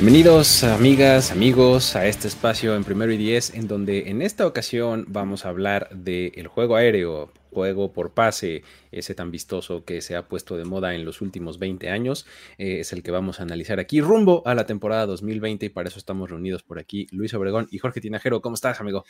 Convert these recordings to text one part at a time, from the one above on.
Bienvenidos amigas, amigos a este espacio en primero y diez en donde en esta ocasión vamos a hablar del juego aéreo, juego por pase, ese tan vistoso que se ha puesto de moda en los últimos 20 años, eh, es el que vamos a analizar aquí rumbo a la temporada 2020 y para eso estamos reunidos por aquí Luis Obregón y Jorge Tinajero. ¿Cómo estás, amigo?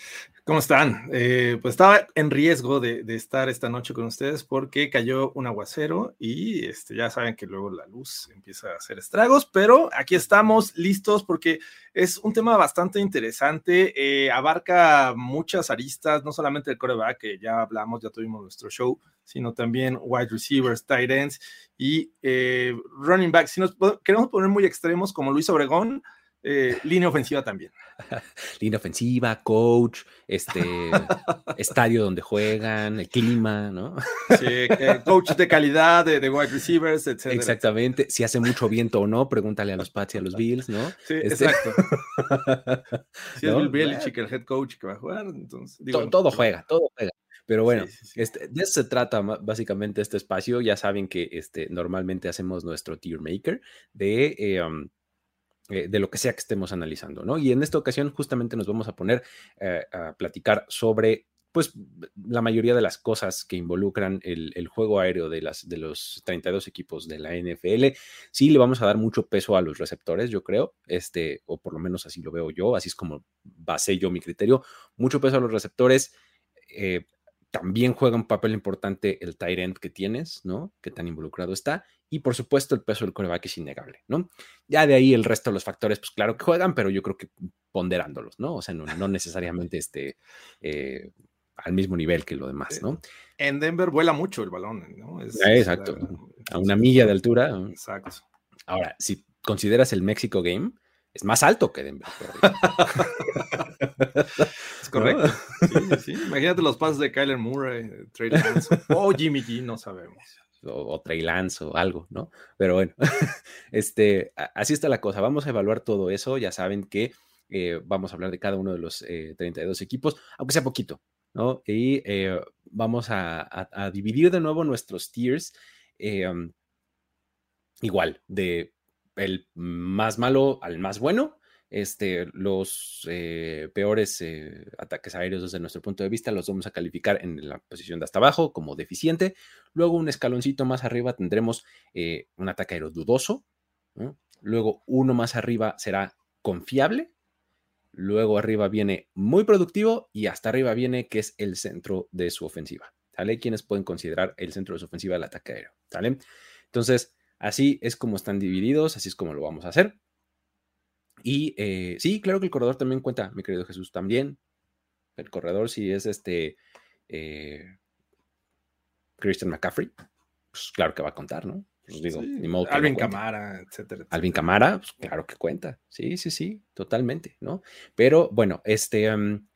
¿Cómo están? Eh, pues estaba en riesgo de, estar esta noche con ustedes porque cayó un aguacero y este, ya saben que luego la luz empieza a hacer estragos, pero aquí estamos listos porque es un tema bastante interesante, eh, abarca muchas aristas, no solamente el coreback, que ya hablamos, ya tuvimos nuestro show, sino también wide receivers, tight ends y eh, running back. Si nos queremos poner muy extremos como Luis Obregón, eh, línea ofensiva también. línea ofensiva, coach, este estadio donde juegan, el clima, ¿no? sí, coach de calidad, de, wide receivers, etc. Exactamente. Si hace mucho viento o no, pregúntale a los Pats y a los Bills, ¿no? Sí, este exacto. si es Bill Belichick el head coach que va a jugar, entonces. todo, juega, todo juega. Pero bueno, Este, de eso se trata básicamente este espacio. Ya saben que este, normalmente hacemos nuestro tier maker de, eh, um, eh, de lo que sea que estemos analizando, ¿no? Y en esta ocasión justamente nos vamos a poner eh, a platicar sobre pues la mayoría de las cosas que involucran el, juego aéreo de, las, de los 32 equipos de la NFL, sí le vamos a dar mucho peso a los receptores, yo creo, este, o por lo menos así lo veo yo, así es como basé yo mi criterio, mucho peso a los receptores, eh, también juega un papel importante el tight end que tienes, ¿no? Que tan involucrado está. Y por supuesto, el peso del coreback es innegable, ¿no? Ya de ahí el resto de los factores, pues claro que juegan, pero yo creo que ponderándolos, ¿no? O sea, no, necesariamente este, eh, al mismo nivel que lo demás, ¿no? En Denver vuela mucho el balón, ¿no? exacto. a una milla de altura. Exacto. Ahora, si consideras el México Game, es más alto que Denver. es correcto. Sí, sí, Imagínate los pasos de Kyler Murray, Trey Lance o Jimmy G, no sabemos. O, Trey Lance o algo, ¿no? Pero bueno, este, así está la cosa. Vamos a evaluar todo eso. Ya saben que eh, vamos a hablar de cada uno de los 32 eh, equipos, aunque sea poquito, ¿no? Y eh, vamos a, dividir de nuevo nuestros tiers. Igual, de el más malo al más bueno. Este, los eh, peores eh, ataques aéreos desde nuestro punto de vista los vamos a calificar en la posición de hasta abajo como deficiente. Luego un escaloncito más arriba tendremos eh, un ataque aéreo dudoso. Luego uno más arriba será confiable. Luego arriba viene muy productivo y hasta arriba viene que es el centro de su ofensiva. ¿Sale? Quienes pueden considerar el centro de su ofensiva el ataque aéreo. ¿Sale? Entonces, Así es como están divididos, así es como lo vamos a hacer. Y eh, sí, claro que el corredor también cuenta, mi querido Jesús, también. El corredor, si es este eh, Christian McCaffrey, pues claro que va a contar, ¿no? Pues digo, Alvin Camara, etcétera, Alvin Camara, pues claro que cuenta. Sí, sí, sí, totalmente, ¿no? Pero bueno, este, em,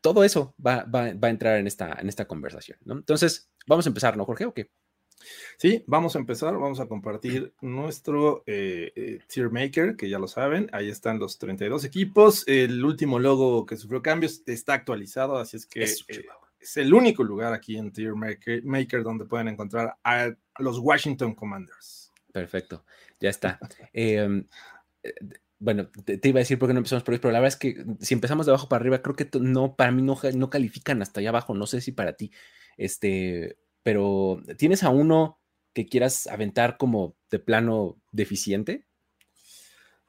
todo eso va, va, a entrar en esta, en esta conversación, ¿no? Entonces, vamos a empezar, ¿no, Jorge? ¿O qué? Sí, vamos a empezar, vamos a compartir nuestro eh, eh, tier maker, que ya lo saben, ahí están los 32 equipos, el último logo que sufrió cambios está actualizado, así es que es, eh, el único lugar aquí en tier maker, donde pueden encontrar a los Washington Commanders. Perfecto, ya está. Em, bueno, te, iba a decir por qué no empezamos por ahí, pero la verdad es que si empezamos de abajo para arriba, creo que no, para mí no, no califican hasta allá abajo, no sé si para ti. Este, pero ¿tienes a uno que quieras aventar como de plano deficiente?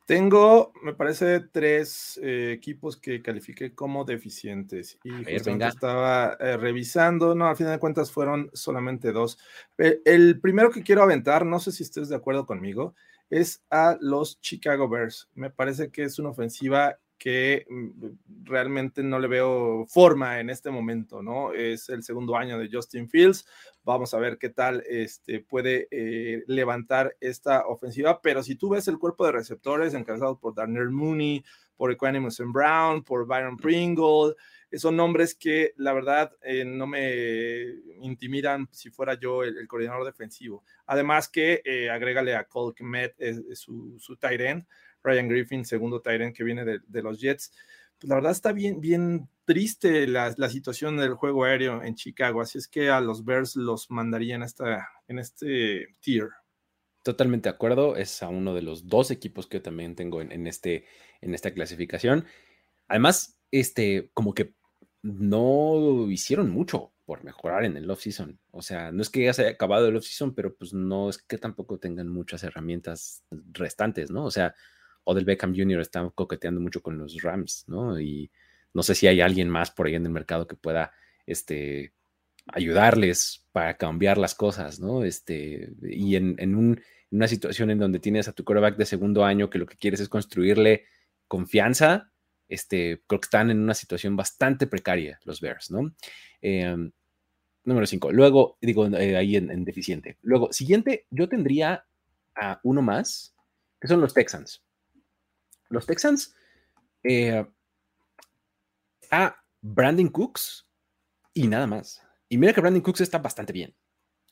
Tengo, me parece, tres eh, equipos que califiqué como deficientes. Y estaba eh, revisando, no, al final de cuentas fueron solamente dos. Eh, el primero que quiero aventar, no sé si estés de acuerdo conmigo, es a los Chicago Bears. Me parece que es una ofensiva que mm, realmente no le veo forma en este momento, ¿no? Es el segundo año de Justin Fields. Vamos a ver qué tal este, puede eh, levantar esta ofensiva. Pero si tú ves el cuerpo de receptores encabezado por Daniel Mooney, por Equanimus Brown, por Byron Pringle, son nombres que la verdad eh, no me intimidan si fuera yo el, coordinador defensivo. Además que eh, agrégale a Cole Kmet, su, su tight end, Ryan Griffin, segundo Tyrant que viene de, los Jets. Pues la verdad está bien, bien triste la, situación del juego aéreo en Chicago, así es que a los Bears los mandaría en, esta, en este tier. Totalmente de acuerdo, es a uno de los dos equipos que yo también tengo en, este, en esta clasificación. Además, este, como que no hicieron mucho por mejorar en el off-season. O sea, no es que ya se haya acabado el off-season, pero pues no es que tampoco tengan muchas herramientas restantes, ¿no? O sea, Odell Beckham Jr. está coqueteando mucho con los Rams, ¿no? Y no sé si hay alguien más por ahí en el mercado que pueda este, ayudarles para cambiar las cosas, ¿no? Este, y en, una situación en donde tienes a tu quarterback de segundo año que lo que quieres es construirle confianza, este, creo que están en una situación bastante precaria los Bears, ¿no? Em, número 5. Luego, digo, eh, ahí en, en, deficiente. Luego, siguiente, yo tendría a uno más, que son los Texans. Los Texans eh, a Brandon Cooks y nada más. Y mira que Brandon Cooks está bastante bien.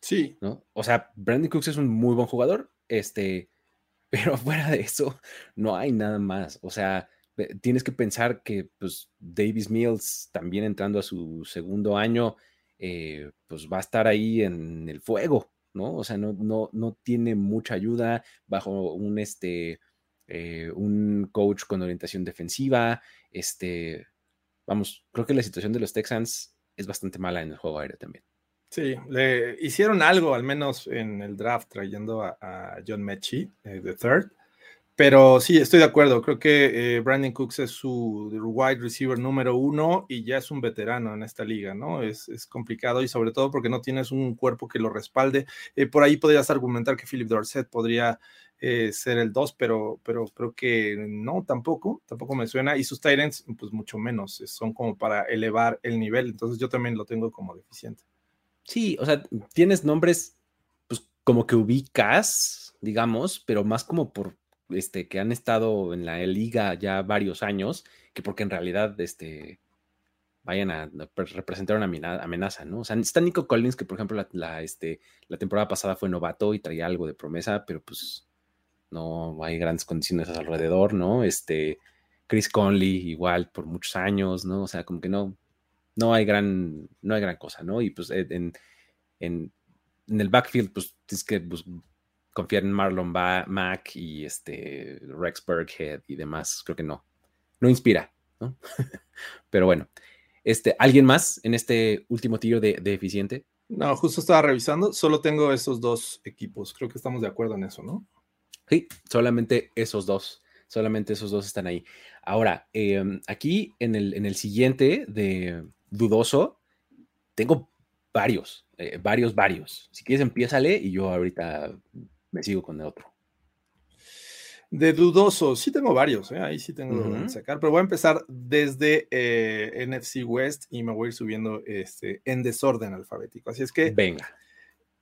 Sí. ¿no? O sea, Brandon Cooks es un muy buen jugador, este, pero fuera de eso, no hay nada más. O sea, tienes que pensar que pues, Davis Mills, también entrando a su segundo año, eh, pues va a estar ahí en el fuego, ¿no? O sea, no, no, no tiene mucha ayuda bajo un, este, eh, un coach con orientación defensiva. Este, vamos, creo que la situación de los Texans es bastante mala en el juego aéreo también. Sí, le hicieron algo, al menos en el draft, trayendo a, John Mechie, eh, de third. Pero sí, estoy de acuerdo. Creo que eh, Brandon Cooks es su wide receiver número uno y ya es un veterano en esta liga, ¿no? Es, es complicado y sobre todo porque no tienes un cuerpo que lo respalde. por ahí podrías argumentar que Philip Dorset podría eh, ser el 2, pero, pero creo que no, tampoco, tampoco me suena. Y sus Tyrants, pues mucho menos, son como para elevar el nivel. Entonces yo también lo tengo como deficiente. Sí, o sea, tienes nombres, pues como que ubicas, digamos, pero más como por este, que han estado en la liga ya varios años, que porque en realidad, este, vayan a representar una amenaza, ¿no? O sea, está Nico Collins, que por ejemplo la, la, este, la temporada pasada fue novato y traía algo de promesa, pero pues no hay grandes condiciones alrededor, ¿no? Este, Chris Conley igual por muchos años, ¿no? O sea, como que no, no hay gran, no hay gran cosa, ¿no? Y pues en, en, el backfield, pues tienes que pues, confiar en Marlon Mack y este Rex Burkhead y demás, creo que no, no inspira, ¿no? Pero bueno, este, ¿alguien más en este último tiro de, de eficiente? No, justo estaba revisando, solo tengo esos dos equipos, creo que estamos de acuerdo en eso, ¿no? Sí, solamente esos dos, solamente esos dos están ahí. Ahora, em, aquí en el, en el siguiente de dudoso, tengo varios, eh, varios, varios. Si quieres, empiézale y yo ahorita me sigo con el otro. De dudoso, sí tengo varios, ¿eh? ahí sí tengo que sacar, pero voy a empezar desde eh, NFC West y me voy a ir subiendo este, en desorden alfabético. Así es que. Venga.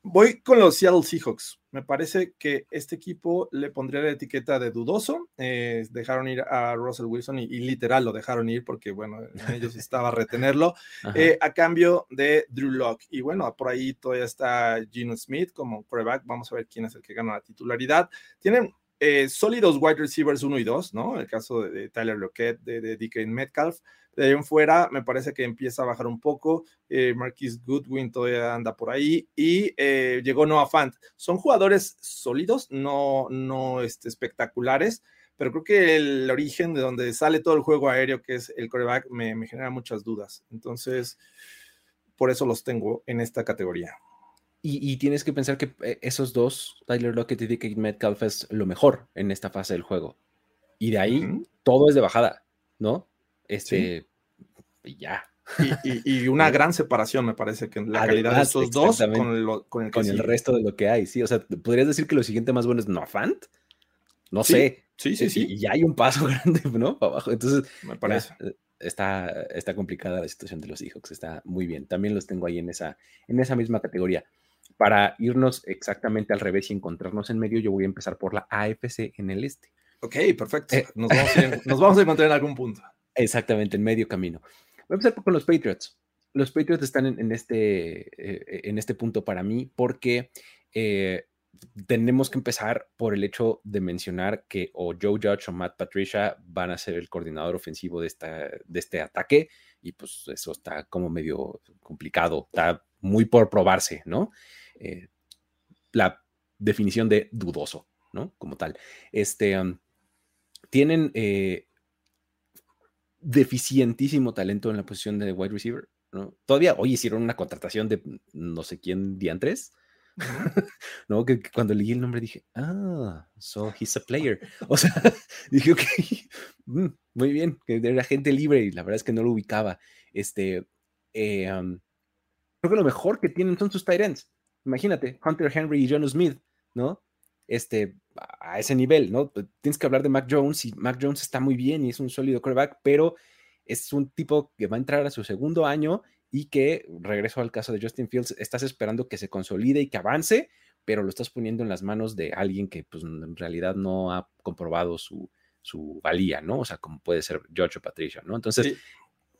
Voy con los Seattle Seahawks. Me parece que este equipo le pondría la etiqueta de dudoso. Eh, dejaron ir a Russell Wilson y, literal lo dejaron ir porque, bueno, ellos estaba retenerlo eh, a cambio de Drew Locke. Y bueno, por ahí todavía está Gino Smith como quarterback. Vamos a ver quién es el que gana la titularidad. Tienen eh, sólidos wide receivers 1 y 2, ¿no? El caso de, Tyler Lockett, de, de DK Metcalf. De ahí en fuera, me parece que empieza a bajar un poco. Eh, Marquis Goodwin todavía anda por ahí. Y eh, llegó Noah Fant. Son jugadores sólidos, no, no este, espectaculares, pero creo que el origen de donde sale todo el juego aéreo, que es el coreback, me, me genera muchas dudas. Entonces, por eso los tengo en esta categoría. Y, tienes que pensar que eh, esos dos, Tyler Lockett y DK Metcalf, es lo mejor en esta fase del juego. Y de ahí todo es de bajada, ¿no? Este, ya. Y, una gran separación, me parece, que la calidad de esos dos con, el, resto de lo que hay, sí. O sea, ¿podrías decir que lo siguiente más bueno es Noah Fant? No sé. Sí, sí, sí. Y ya hay un paso grande, ¿no? Para abajo. Entonces, me parece. Eh, está, está complicada la situación de los Seahawks, está muy bien. También los tengo ahí en esa, en esa misma categoría. Para irnos exactamente al revés y encontrarnos en medio, yo voy a empezar por la AFC en el este. Ok, perfecto. Eh, nos, vamos a, encontrar en algún punto. Exactamente, en medio camino. Voy a empezar con los Patriots. Los Patriots están en, este, eh, en este punto para mí porque eh, tenemos que empezar por el hecho de mencionar que o Joe Judge o Matt Patricia van a ser el coordinador ofensivo de, esta, de este ataque y pues eso está como medio complicado, está muy por probarse, ¿no? Eh, la definición de dudoso, ¿no? Como tal. Este, tienen eh, deficientísimo talento en la posición de wide receiver, ¿no? Todavía hoy hicieron una contratación de no sé quién diantres, no, que, cuando leí el nombre dije, ah, so he's a player. O sea, dije, ok, mm, muy bien, que era gente libre y la verdad es que no lo ubicaba. Este, eh, creo que lo mejor que tienen son sus tight ends. Imagínate, Hunter Henry y John Smith, ¿no? Este, a ese nivel, ¿no? Pues, tienes que hablar de Mac Jones y Mac Jones está muy bien y es un sólido quarterback, pero es un tipo que va a entrar a su segundo año y que, regreso al caso de Justin Fields, estás esperando que se consolide y que avance, pero lo estás poniendo en las manos de alguien que pues, en realidad no ha comprobado su, su valía, ¿no? O sea, como puede ser George o Patricia, ¿no? Entonces,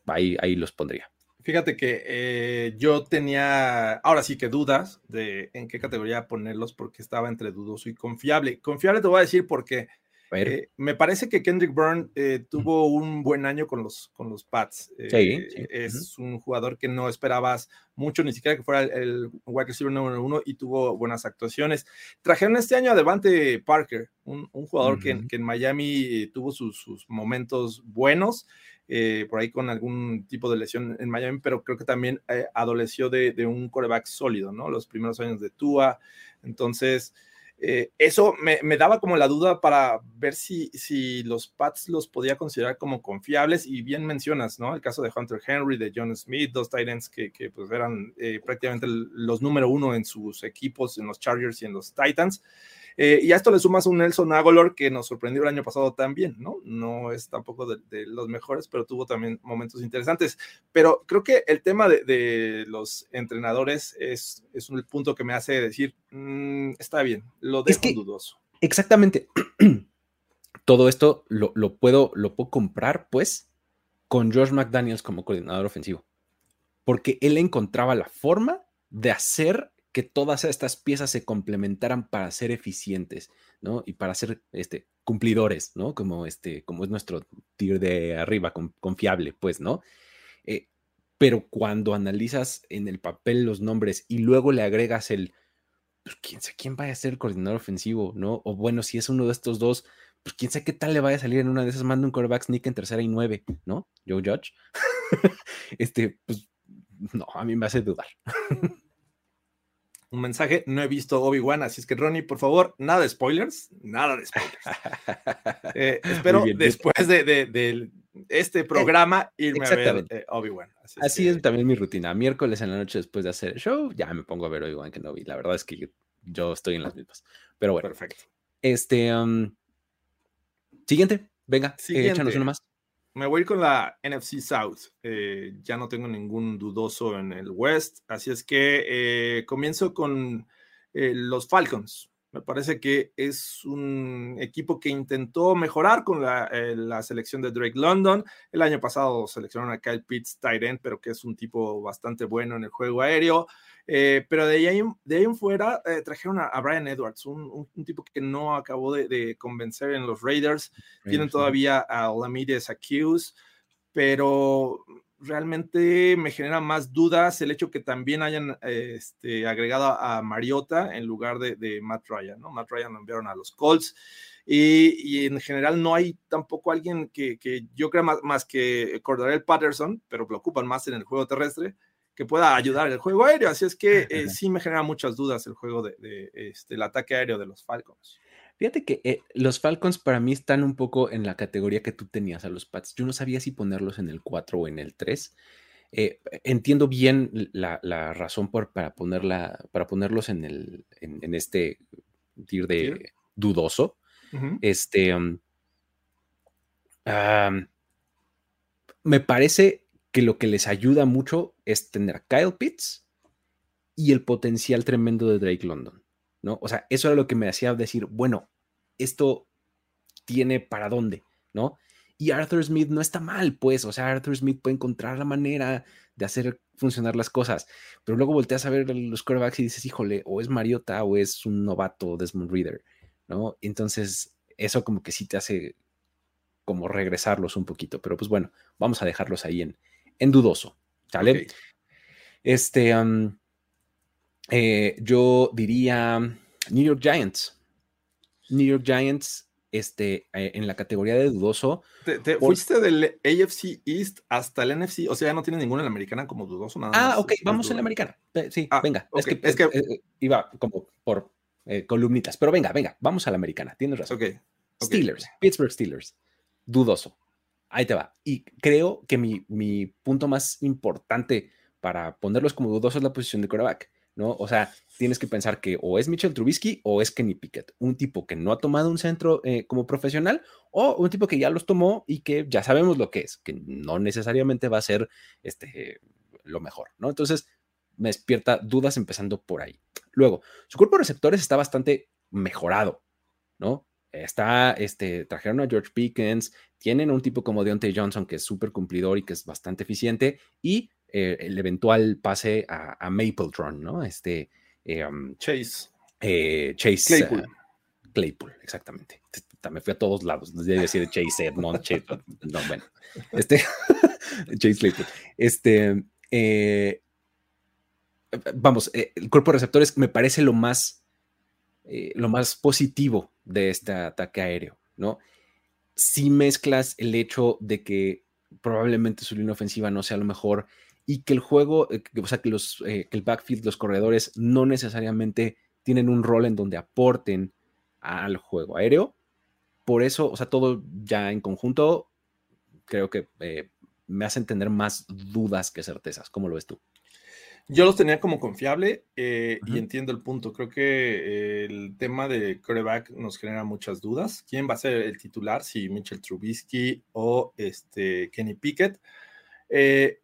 ahí, ahí los pondría. Fíjate que eh, yo tenía, ahora sí que dudas de en qué categoría ponerlos porque estaba entre dudoso y confiable. Confiable te voy a decir porque eh, me parece que Kendrick Byrne eh, tuvo un buen año con los, con los Pats. Eh, es un jugador que no esperabas mucho, ni siquiera que fuera el, wide receiver número uno y tuvo buenas actuaciones. Trajeron este año a Devante Parker, un, jugador que, en Miami tuvo sus, momentos buenos. por ahí con algún tipo de lesión en Miami, pero creo que también adoleció de, de, un coreback sólido, ¿no? Los primeros años de Tua. Entonces, eh, eso me, daba como la duda para ver si, si los Pats los podía considerar como confiables y bien mencionas, ¿no? El caso de Hunter Henry, de John Smith, dos Titans que, que pues eran eh, prácticamente los número uno en sus equipos, en los Chargers y en los Titans. Eh, y a esto le sumas un Nelson Aguilar que nos sorprendió el año pasado también, ¿no? No es tampoco de, los mejores, pero tuvo también momentos interesantes. Pero creo que el tema de, los entrenadores es, es, un punto que me hace decir, mm, está bien, lo dejo dudoso. Exactamente. Todo esto lo, lo, puedo, lo puedo comprar, pues, con George McDaniels como coordinador ofensivo. Porque él encontraba la forma de hacer que todas estas piezas se complementaran para ser eficientes, ¿no? Y para ser este, cumplidores, ¿no? Como, este, como es nuestro tier de arriba, confiable, pues, ¿no? Eh, pero cuando analizas en el papel los nombres y luego le agregas el, pues, quién sabe quién vaya a ser el coordinador ofensivo, ¿no? O bueno, si es uno de estos dos, pues quién sabe qué tal le vaya a salir en una de esas, manda un quarterback sneak en tercera y nueve, ¿no? Joe Judge. este, pues, no, a mí me hace dudar. un mensaje. No he visto Obi-Wan, así es que Ronnie, por favor, nada de spoilers, nada de spoilers. Eh, espero después de, este eh, programa irme a ver eh, Obi-Wan. Así, es, también mi rutina. Miércoles en la noche después de hacer el show, ya me pongo a ver Obi-Wan que no vi. La verdad es que yo, estoy en las mismas. Pero bueno. Perfecto. Este. Um, siguiente, venga, échanos uno más. Me voy con la NFC South. Eh, ya no tengo ningún dudoso en el West. Así es que eh, comienzo con eh, los Falcons. Me parece que es un equipo que intentó mejorar con la, la, selección de Drake London. El año pasado seleccionaron a Kyle Pitts, tight end, pero que es un tipo bastante bueno en el juego aéreo. Eh, pero de ahí, de ahí en fuera eh, trajeron a, Brian Edwards, un, un, tipo que no acabó de, de, convencer en los Raiders. Tienen todavía a Lamides Accuse, pero realmente me genera más dudas el hecho que también hayan este, agregado a Mariota en lugar de, de, Matt Ryan, ¿no? Matt Ryan lo enviaron a los Colts. Y, y, en general no hay tampoco alguien que, que yo creo más, más que Cordarel Patterson, pero lo ocupan más en el juego terrestre, que pueda ayudar el juego aéreo. Así es que eh, sí me genera muchas dudas el juego de, este, el ataque aéreo de los Falcons. Fíjate que eh, los Falcons para mí están un poco en la categoría que tú tenías a los Pats. Yo no sabía si ponerlos en el 4 o en el 3. Eh, entiendo bien la, razón por, para, ponerla, para ponerlos en, el, en, este tier de dudoso, Este. Um, me parece que lo que les ayuda mucho es tener a Kyle Pitts y el potencial tremendo de Drake London, ¿no? O sea, eso era lo que me hacía decir, bueno, esto tiene para dónde, ¿no? Y Arthur Smith no está mal, pues, o sea, Arthur Smith puede encontrar la manera de hacer funcionar las cosas, pero luego volteas a ver los quarterbacks y dices, híjole, o es Mariota o es un novato Desmond Reader, ¿no? Entonces, eso como que sí te hace como regresarlos un poquito, pero pues bueno, vamos a dejarlos ahí en, en dudoso, ¿sale? Este, eh, yo diría New York Giants. New York Giants este, eh, en la categoría de dudoso. ¿Te, fuiste del AFC East hasta el NFC? O sea, ya no tienes ninguno en la americana como dudoso, nada Ah, ok, vamos en la americana. Sí, ah, venga. Es que, es que eh, iba como por columnitas, pero venga, venga, vamos a la americana, tienes razón. Steelers, Pittsburgh Steelers, dudoso. Ahí te va. Y creo que mi, mi punto más importante para ponerlos como dudosos es la posición de quarterback. ¿No? O sea, tienes que pensar que o es Mitchell Trubisky o es Kenny Pickett, un tipo que no ha tomado un centro eh, como profesional o un tipo que ya los tomó y que ya sabemos lo que es, que no necesariamente va a ser este, lo mejor, ¿no? Entonces, me despierta dudas empezando por ahí. Luego, su cuerpo de receptores está bastante mejorado, ¿no? Está, este, trajeron a George Pickens, tienen un tipo como Deontay Johnson que es súper cumplidor y que es bastante eficiente y eh, el eventual pase a, Mapletron, ¿no? Este. Eh, um, Chase. Eh, Chase. Claypool. Claypool, exactamente. Me fui a todos lados. Debe decir Chase Edmond, Chase. No, bueno. Este. Chase Claypool. Este. vamos, el cuerpo de receptores me parece lo más. lo más positivo de este ataque aéreo, ¿no? Si mezclas el hecho de que probablemente su línea ofensiva no sea lo mejor y que el juego, eh, o sea, que, los, eh, que el backfield, los corredores, no necesariamente tienen un rol en donde aporten al juego aéreo. Por eso, o sea, todo ya en conjunto, creo que eh, me hace entender más dudas que certezas. ¿Cómo lo ves tú? Yo los tenía como confiable y entiendo el punto. Creo que el tema de coreback nos genera muchas dudas. ¿Quién va a ser el titular? Si Mitchell Trubisky o este Kenny Pickett. Eh,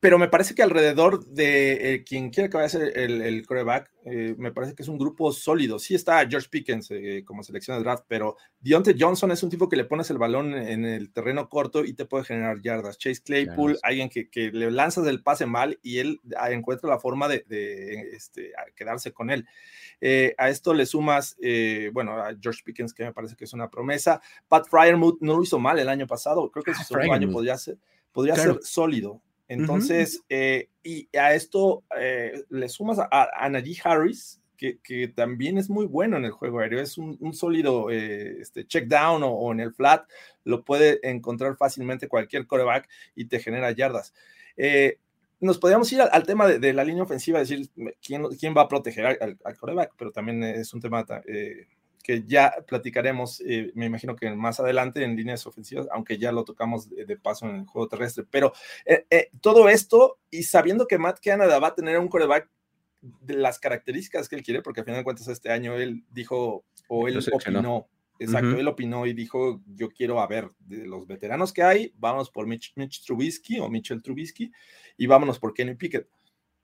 pero me parece que alrededor de eh, quien quiera que vaya a ser el, el coreback, eh, me parece que es un grupo sólido. Sí está George Pickens eh, como selección de draft, pero Deontay Johnson es un tipo que le pones el balón en el terreno corto y te puede generar yardas. Chase Claypool, alguien que, que, le lanzas el pase mal y él ah, encuentra la forma de, este, quedarse con él. a esto le sumas, bueno, a George Pickens, que me parece que es una promesa. Pat Fryermuth no lo hizo mal el año pasado, creo que su segundo año podría ser, podría ser sólido. Entonces, eh, y a esto eh, le sumas a, a Najee Harris, que, que, también es muy bueno en el juego aéreo, es un, sólido eh, este, check down o, en el flat, lo puede encontrar fácilmente cualquier coreback y te genera yardas. nos podríamos ir al, tema de, la línea ofensiva, decir quién, quién va a proteger al, al coreback, pero también es un tema que ya platicaremos, eh, me imagino que más adelante en líneas ofensivas, aunque ya lo tocamos de, paso en el juego terrestre. Pero eh, eh, todo esto y sabiendo que Matt Canada va a tener un coreback de las características que él quiere, porque al final de cuentas este año él dijo, o él opinó, exacto, él opinó y dijo, yo quiero a ver, de los veteranos que hay, vamos por Mitch, Mitch Trubisky o Mitchell Trubisky y vámonos por Kenny Pickett.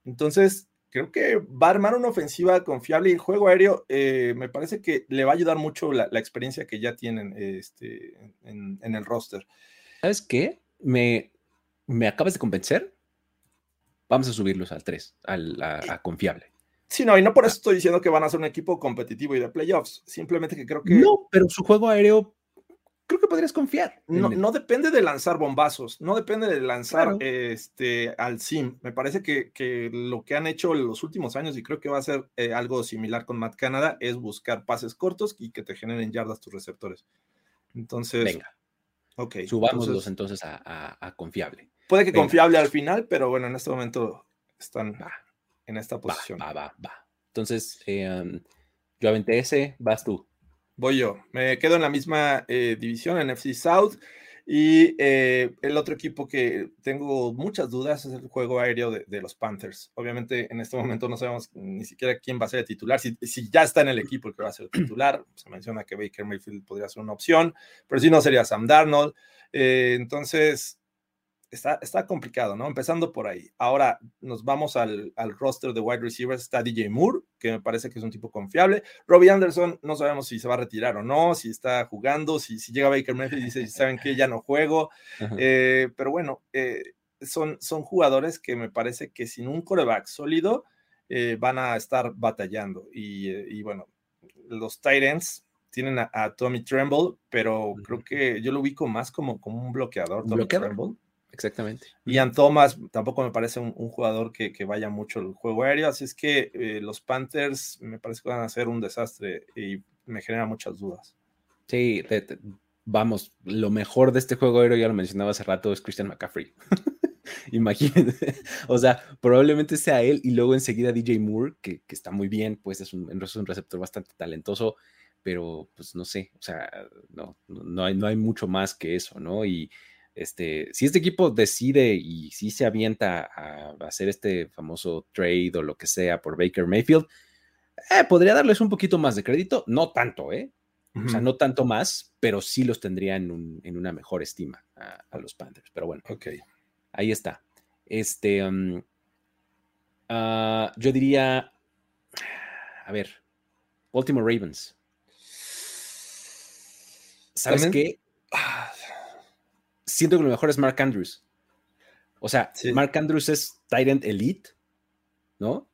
Entonces, creo que va a armar una ofensiva confiable y el juego aéreo eh, me parece que le va a ayudar mucho la, experiencia que ya tienen este, en, el roster. ¿Sabes qué? Me, me acabas de convencer. Vamos a subirlos al 3, al, a, confiable. Sí, no, y no por eso estoy diciendo que van a ser un equipo competitivo y de playoffs. Simplemente que creo que. No, pero su juego aéreo creo que podrías confiar. No, no, depende de lanzar bombazos, no depende de lanzar este, al sim. Me parece que, que, lo que han hecho en los últimos años, y creo que va a ser eh, algo similar con Matt Canada, es buscar pases cortos y que te generen yardas tus receptores. Entonces. Venga. Ok. Subámoslos entonces, a, confiable. Puede que confiable al final, pero bueno, en este momento están en esta posición. Va, va, va. Entonces, em, yo aventé ese, vas tú. Voy yo. Me quedo en la misma eh, división, en FC South. Y eh, el otro equipo que tengo muchas dudas es el juego aéreo de, los Panthers. Obviamente en este momento no sabemos ni siquiera quién va a ser el titular. Si, ya está en el equipo el que va a ser el titular, se menciona que Baker Mayfield podría ser una opción, pero si no sería Sam Darnold. Eh, entonces, está, complicado, ¿no? Empezando por ahí. Ahora nos vamos al, roster de wide receivers. Está DJ Moore, que me parece que es un tipo confiable. Robbie Anderson, no sabemos si se va a retirar o no, si está jugando, si, si llega Baker Mayfield y dice, ¿saben qué? Ya no juego. Eh, pero bueno, eh, son, son jugadores que me parece que sin un coreback sólido eh, van a estar batallando. Y, bueno, los Titans tienen a, Tommy Tremble, pero creo que yo lo ubico más como, como un bloqueador, Tommy Tremble. Exactamente. Ian Thomas tampoco me parece un, jugador que, vaya mucho el juego aéreo, así es que eh, los Panthers me parece que van a ser un desastre y me genera muchas dudas. Sí, vamos, lo mejor de este juego aéreo, ya lo mencionaba hace rato, es Christian McCaffrey. Imagínense, o sea, probablemente sea él y luego enseguida DJ Moore, que, está muy bien, pues es un, es un receptor bastante talentoso, pero pues no sé, o sea, no, no, hay, no hay mucho más que eso, ¿no? Y este, si este equipo decide y si se avienta a hacer este famoso trade o lo que sea por Baker Mayfield, eh, podría darles un poquito más de crédito, no tanto, ¿eh? O sea, no tanto más, pero sí los tendría en, una mejor estima a, los Panthers. Pero bueno, ok. Ahí está. Este, um, ah, yo diría, a ver, Baltimore Ravens. ¿Sabes qué? Siento que lo mejor es Mark Andrews. O sea, Mark Andrews es Tyrant Elite, ¿no?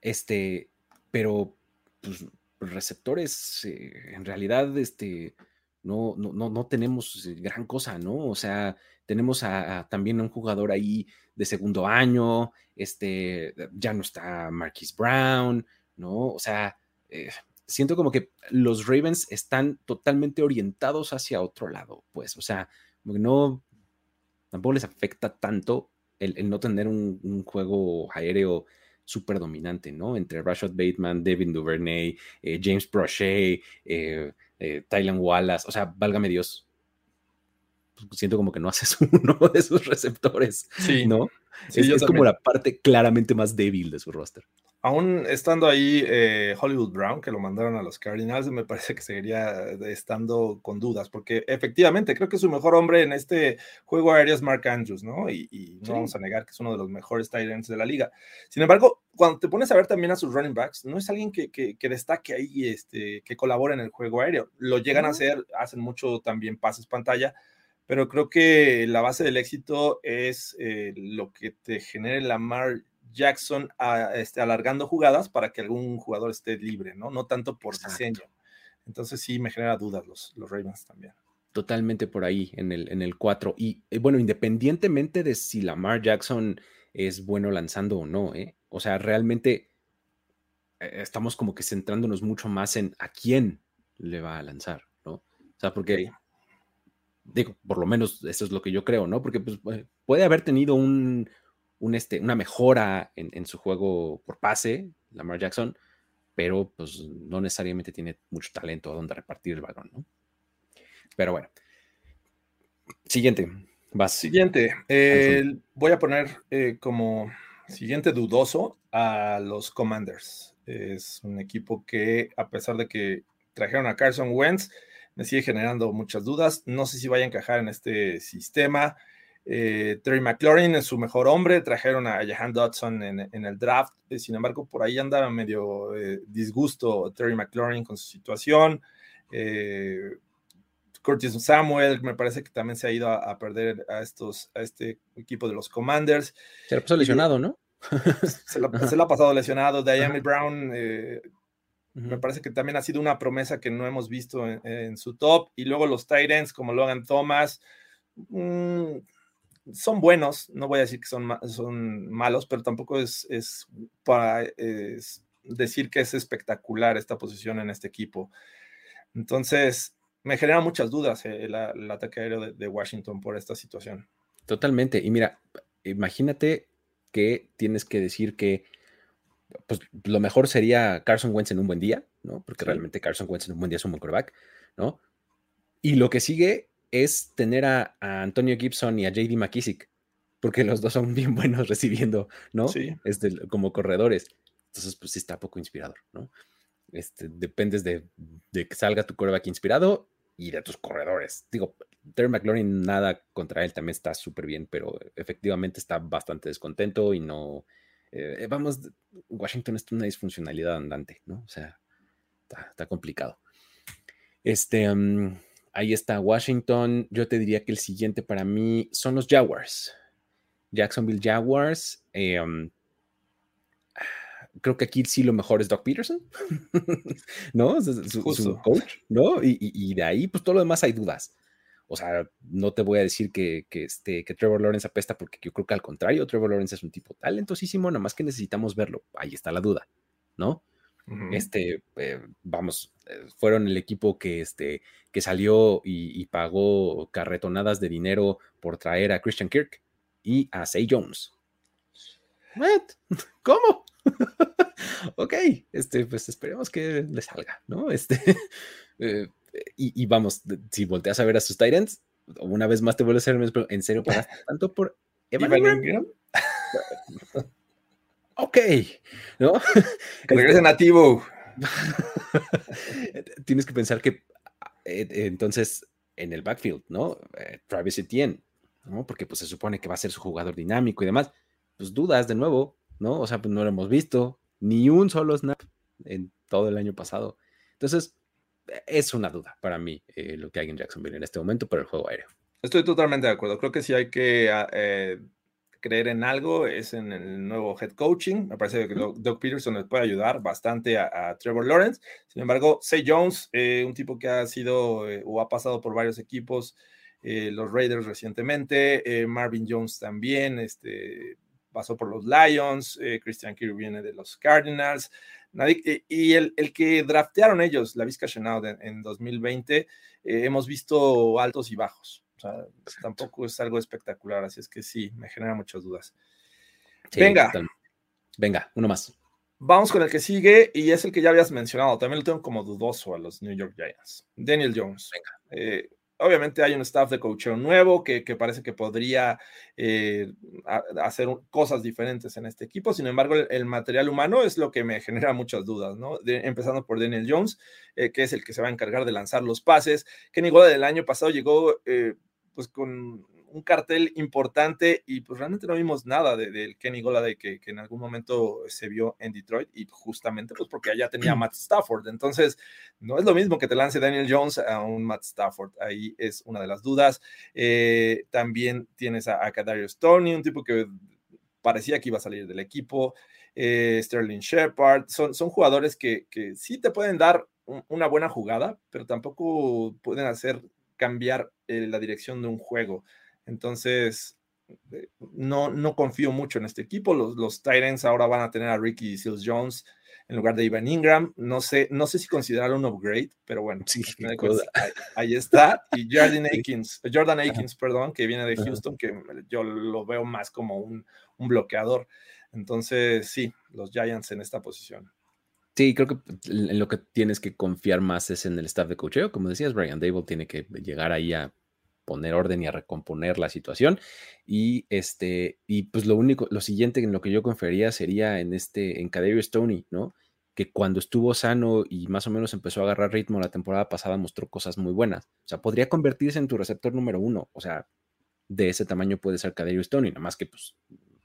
Este, pero pues, receptores, eh, en realidad, este, no, no, no, tenemos gran cosa, ¿no? O sea, tenemos a, también un jugador ahí de segundo año, este, ya no está Marquis Brown, ¿no? O sea, eh, siento como que los Ravens están totalmente orientados hacia otro lado, pues, o sea, no, tampoco les afecta tanto el, no tener un, juego aéreo súper dominante, ¿no? Entre Rashad Bateman, Devin Duvernay, eh, James Prochet, eh, eh, Tylen Wallace, o sea, válgame Dios. Siento como que no haces uno de esos receptores, sí. ¿no? es como la parte claramente más débil de su roster aún estando ahí eh, Hollywood Brown, que lo mandaron a los Cardinals, me parece que seguiría eh, estando con dudas, porque efectivamente creo que su mejor hombre en este juego aéreo es Mark Andrews, ¿no? Y, no vamos a negar que es uno de los mejores tight ends de la liga. Sin embargo, cuando te pones a ver también a sus running backs, no es alguien que, que, destaque ahí, este, que colabore en el juego aéreo. Lo llegan a hacer, hacen mucho también pases pantalla, pero creo que la base del éxito es eh, lo que te genere la Jackson este, alargando jugadas para que algún jugador esté libre, ¿no? No tanto por diseño. Entonces sí me genera dudas los, los Ravens también. Totalmente por ahí en el, en el 4. Y eh, bueno, independientemente de si Lamar Jackson es bueno lanzando o no, ¿eh? O sea, realmente eh, estamos como que centrándonos mucho más en a quién le va a lanzar, ¿no? O sea, porque, digo, por lo menos eso es lo que yo creo, ¿no? Porque pues, puede haber tenido un, este, una mejora en, su juego por pase, Lamar Jackson, pero pues no necesariamente tiene mucho talento a donde repartir el balón, ¿no? Pero bueno. Siguiente. Vas. Siguiente. voy a poner eh, como siguiente dudoso a los Commanders. Es un equipo que, a pesar de que trajeron a Carson Wentz, me sigue generando muchas dudas. No sé si vaya a encajar en este sistema. Eh, Terry McLaurin es su mejor hombre, trajeron a Jahan Dodson en, el draft, eh, sin embargo por ahí andaba medio eh, disgusto Terry McLaurin con su situación. Curtis Samuel me parece que también se ha ido a, perder a, estos, a este equipo de los Commanders. Se le pasó lesionado, ¿no? se, le ha pasado lesionado. Diane Brown me parece que también ha sido una promesa que no hemos visto en, su top. Y luego los Titans como Logan Thomas. Mm, son buenos, no voy a decir que son, son malos, pero tampoco es, es para decir que es espectacular esta posición en este equipo. Entonces, me genera muchas dudas eh, el, ataque aéreo de, Washington por esta situación. Totalmente. Y mira, imagínate que tienes que decir que pues, lo mejor sería Carson Wentz en un buen día, ¿no? Porque realmente Carson Wentz en un buen día es un buen quarterback, ¿no? Y lo que sigue es tener a, Antonio Gibson y a JD McKissick, porque los dos son bien buenos recibiendo, ¿no? Sí. Este, como corredores. Entonces, pues sí está poco inspirador, ¿no? Este, dependes de, que salga tu coreback inspirado y de tus corredores. Digo, Terry McLaurin, nada contra él, también está súper bien, pero efectivamente está bastante descontento y no. Eh, vamos, Washington es una disfuncionalidad andante, ¿no? O sea, está, complicado. Este, mm, ahí está Washington. Yo te diría que el siguiente para mí son los Jaguars. Jacksonville Jaguars. Eh, mm, creo que aquí sí lo mejor es Doc Peterson, ¿no? Su, coach, ¿no? Y, de ahí, pues todo lo demás hay dudas. O sea, no te voy a decir que, este, que Trevor Lawrence apesta, porque yo creo que al contrario, Trevor Lawrence es un tipo talentosísimo, nada más que necesitamos verlo. Ahí está la duda, ¿no? Este, eh, vamos, eh, fueron el equipo que, este, que salió y, y, pagó carretonadas de dinero por traer a Christian Kirk y a Say Jones. ¿Cómo? ok, este, pues esperemos que le salga, ¿no? Este, eh, y, vamos, si volteas a ver a sus Titans, una vez más te vuelvo a hacer el ¿en serio pagaste tanto por Evan, Ingram? Ok, ¿no? Que regrese nativo. Tienes que pensar que eh, entonces en el backfield, ¿no? Eh, Travis Etienne, ¿no? Porque pues se supone que va a ser su jugador dinámico y demás. Pues dudas de nuevo, ¿no? O sea, pues no lo hemos visto, ni un solo snap en todo el año pasado. Entonces, es una duda para mí eh, lo que hay en Jacksonville en este momento para el juego aéreo. Estoy totalmente de acuerdo. Creo que si hay que ah, eh, creer en algo es en el nuevo head coaching. Me parece que Doug, Peterson les puede ayudar bastante a, Trevor Lawrence. Sin embargo, Say Jones, eh, un tipo que ha sido o ha pasado por varios equipos, los Raiders recientemente, Marvin Jones también, este, pasó por los Lions, eh, Christian Kirk viene de los Cardinals, nadie, y el, el, que draftearon ellos, la Vizca Chenaud en, 2020, eh, hemos visto altos y bajos. O sea, tampoco es algo espectacular, así es que sí, me genera muchas dudas. Venga. Venga, uno más. Vamos con el que sigue y es el que ya habías mencionado. También lo tengo como dudoso a los New York Giants. Daniel Jones. Venga. Eh, obviamente hay un staff de coaching nuevo que, parece que podría eh, hacer cosas diferentes en este equipo. Sin embargo, el, material humano es lo que me genera muchas dudas, ¿no? empezando por Daniel Jones, eh, que es el que se va a encargar de lanzar los pases. Kenny Gola del año pasado llegó eh, pues con un cartel importante y pues realmente no vimos nada del Kenny Golladay que, que, en algún momento se vio en Detroit y justamente pues porque allá tenía Matt Stafford. Entonces, no es lo mismo que te lance Daniel Jones a un Matt Stafford. Ahí es una de las dudas. Eh, también tienes a, a Kadarius Tony, un tipo que parecía que iba a salir del equipo. Eh, Sterling Shepard, son, son jugadores que, que sí te pueden dar una buena jugada, pero tampoco pueden hacer cambiar eh, la dirección de un juego. Entonces, eh, no, no confío mucho en este equipo. Los, los Titans ahora van a tener a Ricky Seals Jones en lugar de Ivan Ingram. No sé, no sé si considerar un upgrade, pero bueno, sí, ahí, está. Y Jordan Akins, Jordan Akins, perdón, que viene de Houston, que yo lo veo más como un, un bloqueador. Entonces, sí, los Giants en esta posición. Sí, creo que en lo que tienes que confiar más es en el staff de cocheo. Como decías, Brian Dable tiene que llegar ahí a poner orden y a recomponer la situación. Y este, y pues lo único, lo siguiente en lo que yo confiaría sería en este, en Stoney, ¿no? Que cuando estuvo sano y más o menos empezó a agarrar ritmo la temporada pasada mostró cosas muy buenas. O sea, podría convertirse en tu receptor número uno. O sea, de ese tamaño puede ser Cadero Stoney, nada más que pues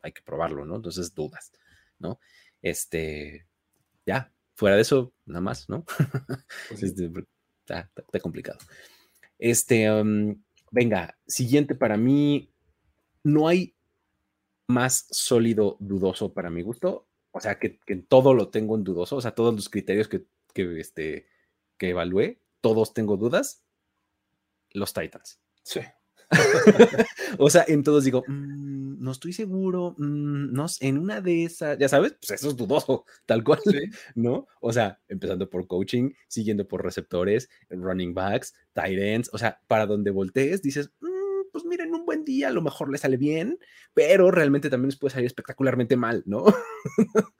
hay que probarlo, ¿no? Entonces dudas, ¿no? Este, ya, fuera de eso, nada más, ¿no? Pues este, está, complicado. Este, um, Venga, siguiente para mí, no hay más sólido dudoso para mi gusto. O sea, que, todo lo tengo en dudoso. O sea, todos los criterios que, este, que evalué, todos tengo dudas. Los Titans. Sí. o sea, en todos digo, mm, no estoy seguro, mm, no, en una de esas, ya sabes, pues eso es dudoso, tal cual, ¿no? O sea, empezando por coaching, siguiendo por receptores, running backs, tight ends, o sea, para donde voltees, dices, mm, pues miren, un buen día a lo mejor le sale bien, pero realmente también les puede salir espectacularmente mal, ¿no?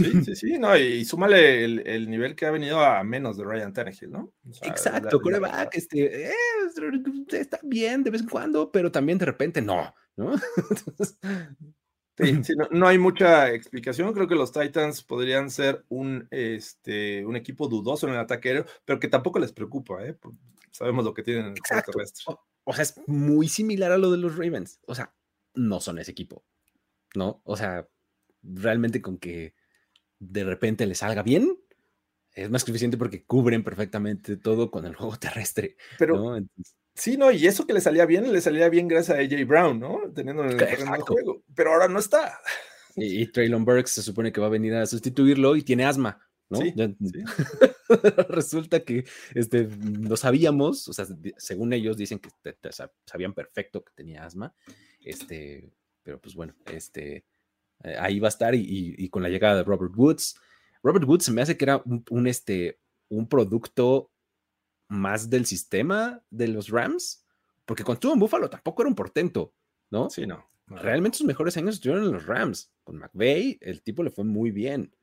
Sí, sí, sí, no, y, súmale el, nivel que ha venido a menos de Ryan Tannehill, ¿no? Exacto, coreback, este, eh, está bien de vez en cuando, pero también de repente no, ¿no? Sí, no, hay mucha explicación. Creo que los Titans podrían ser un, este, un equipo dudoso en el ataque aéreo, pero que tampoco les preocupa, ¿eh? Sabemos lo que tienen en el Exacto. terrestre. O, sea, es muy similar a lo de los Ravens. O sea, no son ese equipo, ¿no? O sea, realmente con que de repente les salga bien, es más que suficiente porque cubren perfectamente todo con el juego terrestre. Pero, Sí, no, y eso que le salía bien, le salía bien gracias a AJ Brown, ¿no? Teniendo el juego. Pero ahora no está. Y, Traylon Burks se supone que va a venir a sustituirlo y tiene asma, ¿no? Sí, Resulta que este, lo sabíamos, o sea, según ellos dicen que sabían perfecto que tenía asma, este, pero pues bueno, este, eh, ahí va a estar y, con la llegada de Robert Woods. Robert Woods se me hace que era un, este, un producto más del sistema de los Rams, porque cuando estuvo en Buffalo tampoco era un portento, ¿no? Sí, no. Realmente sus mejores años estuvieron en los Rams. Con McVay, el tipo le fue muy bien,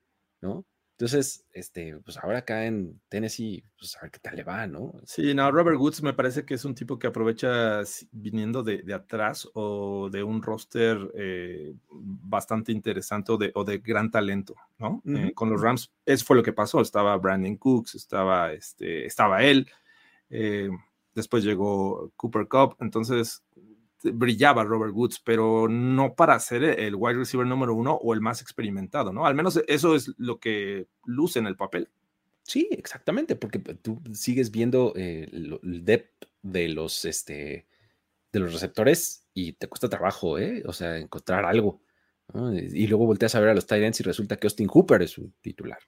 ¿no? Entonces, este, pues ahora acá en Tennessee, pues a ver qué tal le va, ¿no? Sí, no, Robert Woods me parece que es un tipo que aprovecha viniendo de, atrás o de un roster eh, bastante interesante o de, o de, gran talento, ¿no? Eh, con los Rams, eso fue lo que pasó. Estaba Brandon Cooks, estaba, este, estaba él, eh, después llegó Cooper Cup, entonces brillaba Robert Woods, pero no para ser el wide receiver número uno o el más experimentado, ¿no? Al menos eso es lo que luce en el papel. Sí, exactamente, porque tú sigues viendo eh, el depth de los, este, de los receptores y te cuesta trabajo, ¿eh? O sea, encontrar algo. Y luego volteas a ver a los Titans y resulta que Austin Hooper es un titular.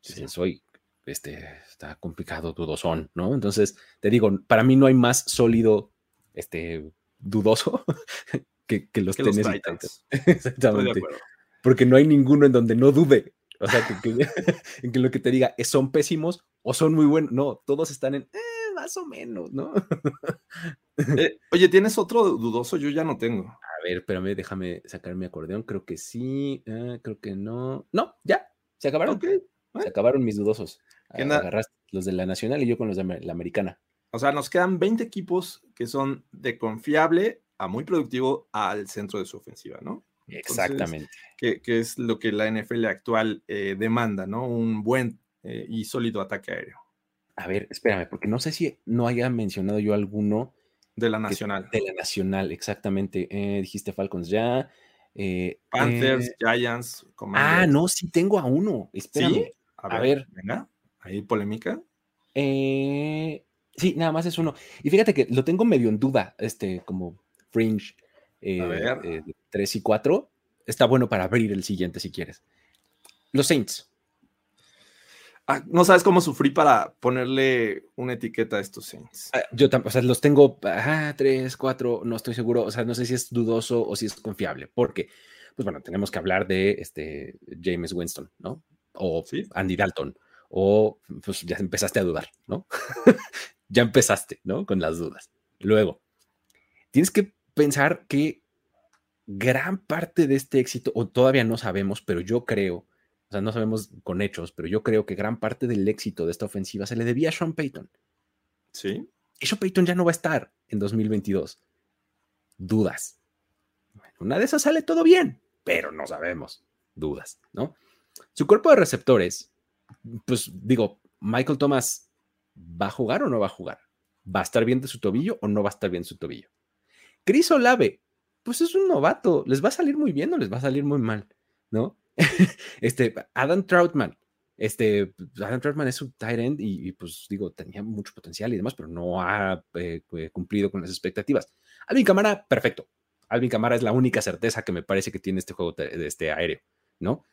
Sí. Soy, este, está complicado, dudosón, ¿no? Entonces, te digo, para mí no hay más sólido, este, dudoso que, los que Titans. Exactamente. Porque no hay ninguno en donde no dude. O sea, que, en que lo que te diga es son pésimos o son muy buenos. No, todos están en eh, más o menos, ¿no? Eh, oye, ¿tienes otro dudoso? Yo ya no tengo. A ver, espérame, déjame sacar mi acordeón. Creo que sí, eh, creo que no. No, ya, se acabaron. Se acabaron mis dudosos. Agarraste los de la nacional y yo con los de la americana. O sea, nos quedan 20 equipos que son de confiable a muy productivo al centro de su ofensiva, ¿no? Exactamente. Que, es lo que la NFL actual eh, demanda, ¿no? Un buen eh, y sólido ataque aéreo. A ver, espérame, porque no sé si no haya mencionado yo alguno. De la Nacional. de la Nacional, exactamente. Eh, dijiste Falcons ya. Panthers, Giants, Ah, no, sí tengo a uno. Espérame. A ver, Venga, ahí polémica. Eh, Sí, nada más es uno. Y fíjate que lo tengo medio en duda, este, como fringe eh, 3 eh, y 4. Está bueno para abrir el siguiente si quieres. Los Saints. Ah, no sabes cómo sufrí para ponerle una etiqueta a estos Saints. Ah, yo tampoco, o sea, los tengo ah, 3, 4, no estoy seguro. O sea, no sé si es dudoso o si es confiable. Porque, pues bueno, tenemos que hablar de este James Winston, ¿no? O Andy Dalton. O pues ya empezaste a dudar, ¿no? ya empezaste, ¿no? Con las dudas. Luego, tienes que pensar que gran parte de este éxito, o todavía no sabemos, pero yo creo, o sea, no sabemos con hechos, pero yo creo que gran parte del éxito de esta ofensiva se le debía a Sean Payton. Sí. Y Sean Payton ya no va a estar en 2022. Dudas. una de esas sale todo bien, pero no sabemos. Dudas, ¿no? Su cuerpo de receptores, pues digo, Michael Thomas ¿Va a jugar o no va a jugar? ¿Va a estar bien de su tobillo o no va a estar bien su tobillo? Chris Olave, pues es un novato, les va a salir muy bien o les va a salir muy mal, ¿no? este, Adam Troutman, este, Adam Troutman es un tight end y, pues digo, tenía mucho potencial y demás, pero no ha eh, eh, cumplido con las expectativas. Alvin Camara, perfecto. Alvin Camara es la única certeza que me parece que tiene este juego de este aéreo, ¿no?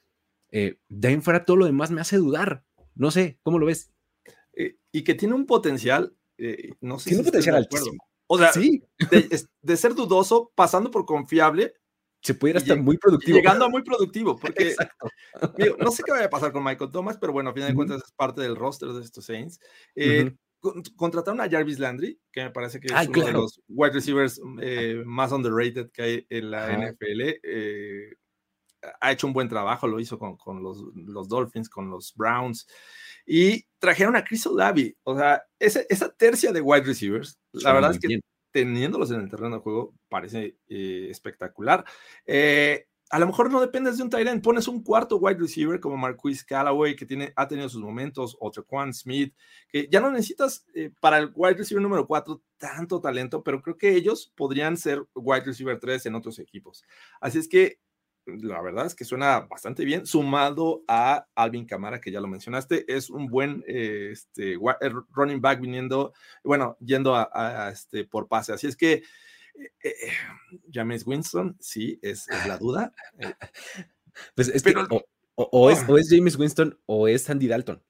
Eh, de ahí fuera todo lo demás me hace dudar. No sé, ¿cómo lo ves? Eh, y que tiene un potencial, eh, no sé tiene un potencial altísimo. O sea, sí. de, ser dudoso, pasando por confiable. Se pudiera estar muy productivo. Llegando a muy productivo, porque no sé qué vaya a pasar con Michael Thomas, pero bueno, a final de cuentas es parte del roster de estos Saints. Eh, contrataron a Jarvis Landry, que me parece que es uno de los wide receivers más underrated que hay en la NFL. Ha hecho un buen trabajo, lo hizo con, los, Dolphins, con los Browns, y trajeron a Chris Olavi. O sea, esa, tercia de wide receivers, la verdad es que teniéndolos en el terreno de juego, parece eh, espectacular. Eh, a lo mejor no dependes de un tight end, pones un cuarto wide receiver como Marquise Callaway, que tiene, ha tenido sus momentos, o Quan Smith, que ya no necesitas eh, para el wide receiver número cuatro tanto talento, pero creo que ellos podrían ser wide receiver 3 en otros equipos. Así es que la verdad es que suena bastante bien, sumado a Alvin Camara, que ya lo mencionaste, es un buen eh, este, eh, running back viniendo, bueno, yendo a, este, por pase. Así es que eh, James Winston, sí, es, la duda. pues es Pero, o, es, o, es, James Winston o es Andy Dalton,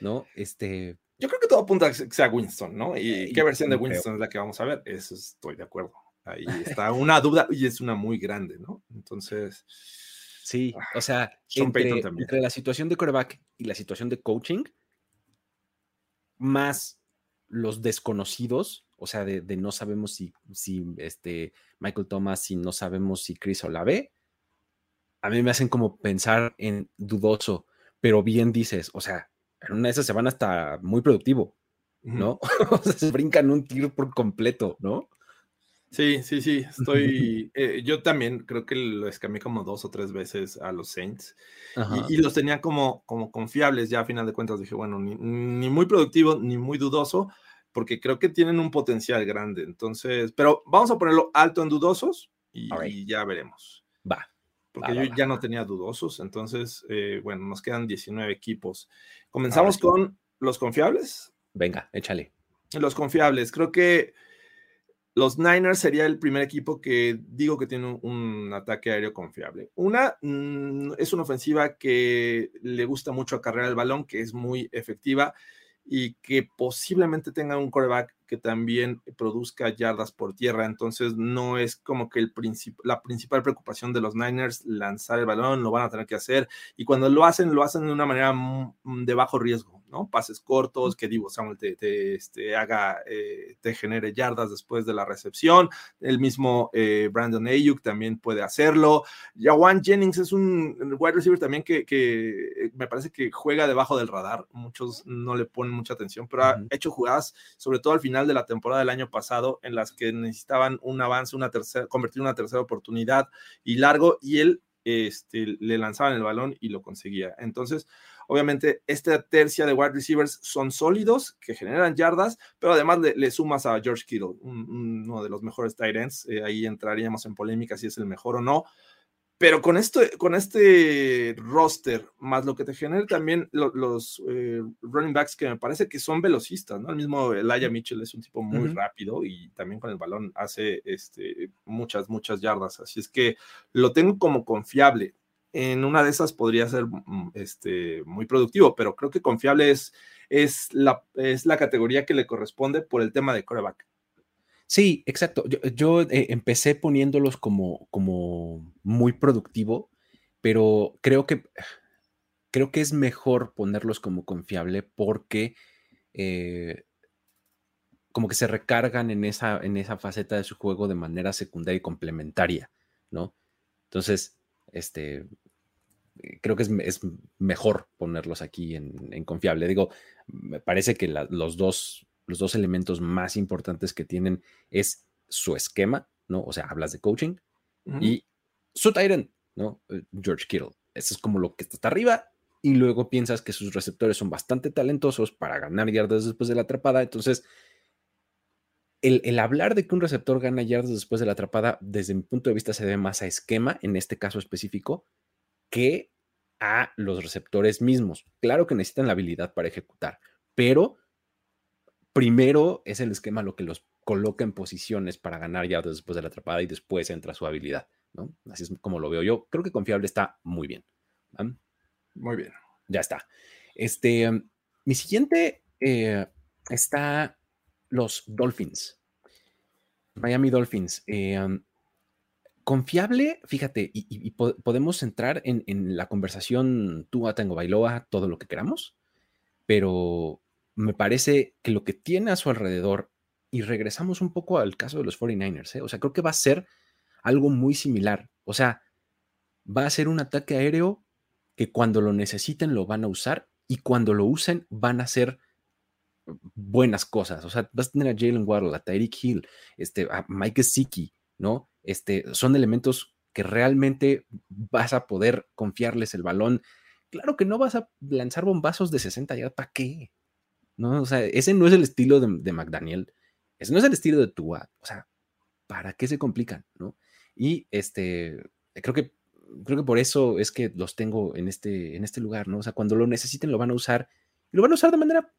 ¿no? Este. Yo creo que todo apunta a que sea Winston, ¿no? ¿Y qué versión de Winston es la que vamos a ver? Eso estoy de acuerdo. Ahí está una duda y es una muy grande, ¿no? Entonces. Sí, o sea, ah, entre, la situación de coreback y la situación de coaching, más los desconocidos, o sea, de, no sabemos si, si este Michael Thomas, si no sabemos si Chris Olave, a mí me hacen como pensar en dudoso, pero bien dices, o sea, en una de esas se van hasta muy productivo, ¿no? o sea, se brincan un tiro por completo, ¿no? Sí, sí, sí, estoy, eh, yo también creo que lo escamé como dos o tres veces a los Saints y, los tenía como, como confiables, ya a final de cuentas dije, bueno, ni, muy productivo ni muy dudoso, porque creo que tienen un potencial grande, entonces, pero vamos a ponerlo alto en dudosos y, ya veremos. Va. Porque yo ya no tenía dudosos, entonces, eh, bueno, nos quedan 19 equipos. Comenzamos con los confiables. Venga, échale. Los confiables, creo que los Niners sería el primer equipo que digo que tiene un, ataque aéreo confiable. Una mm, es una ofensiva que le gusta mucho acarrear el balón, que es muy efectiva y que posiblemente tenga un coreback que también produzca yardas por tierra. Entonces no es como que el la principal preocupación de los Niners lanzar el balón, lo van a tener que hacer. Y cuando lo hacen, lo hacen de una manera mm, de bajo riesgo. ¿No? Pases cortos, que Divo Samuel te, este, haga, eh, te genere yardas después de la recepción. El mismo eh, Brandon Ayuk también puede hacerlo. Jawan Jennings es un wide receiver también que, que, me parece que juega debajo del radar. Muchos no le ponen mucha atención, pero ha hecho jugadas, sobre todo al final de la temporada del año pasado, en las que necesitaban un avance, una tercera, convertir una tercera oportunidad y largo, y él este, le lanzaban el balón y lo conseguía. Entonces, Obviamente, esta tercia de wide receivers son sólidos, que generan yardas, pero además le, sumas a George Kittle, uno de los mejores tight ends. Eh, ahí entraríamos en polémica si es el mejor o no. Pero con, esto, con este roster, más lo que te genera también los eh, running backs que me parece que son velocistas, ¿no? El mismo Elijah Mitchell es un tipo muy rápido y también con el balón hace este, muchas, muchas yardas. Así es que lo tengo como confiable en una de esas podría ser mm, este, muy productivo, pero creo que confiable es, es, la, es la categoría que le corresponde por el tema de coreback. Sí, exacto. Yo, eh, empecé poniéndolos como, como muy productivo, pero creo que, creo que es mejor ponerlos como confiable porque eh, como que se recargan en esa, en esa faceta de su juego de manera secundaria y complementaria, ¿no? Entonces, este, eh, creo que es, mejor ponerlos aquí en, confiable. Digo, me parece que los, dos, los dos elementos más importantes que tienen es su esquema, ¿no? O sea, hablas de coaching y su Tyrant, ¿no? Eh, George Kittle. Eso es como lo que está arriba y luego piensas que sus receptores son bastante talentosos para ganar yardas después de la atrapada. Entonces, el, el, hablar de que un receptor gana yardas después de la atrapada, desde mi punto de vista, se debe más a esquema, en este caso específico, que a los receptores mismos. Claro que necesitan la habilidad para ejecutar, pero primero es el esquema lo que los coloca en posiciones para ganar ya después de la atrapada y después entra su habilidad, ¿no? Así es como lo veo yo. Creo que confiable está muy bien. Muy bien. Ya está. Este, mi siguiente eh, está los Dolphins. Miami Dolphins. Eh, Confiable, fíjate, y, podemos entrar en, la conversación tú a Tango Bailoa, todo lo que queramos, pero me parece que lo que tiene a su alrededor, y regresamos un poco al caso de los 49ers, ¿eh? o sea, creo que va a ser algo muy similar. O sea, va a ser un ataque aéreo que cuando lo necesiten lo van a usar y cuando lo usen van a ser buenas cosas. O sea, vas a tener a Jalen Waddle, a Tyreek Hill, este, a Mike Siki, ¿no? Este, son elementos que realmente vas a poder confiarles el balón. Claro que no vas a lanzar bombazos de 60 yardas, ¿para qué? ¿No? O sea, ese no es el estilo de, McDaniel, ese no es el estilo de Tua. O sea, ¿para qué se complican? ¿No? Y este, creo que, creo que por eso es que los tengo en este, en este lugar, ¿no? O sea, cuando lo necesiten lo van a usar y lo van a usar de manera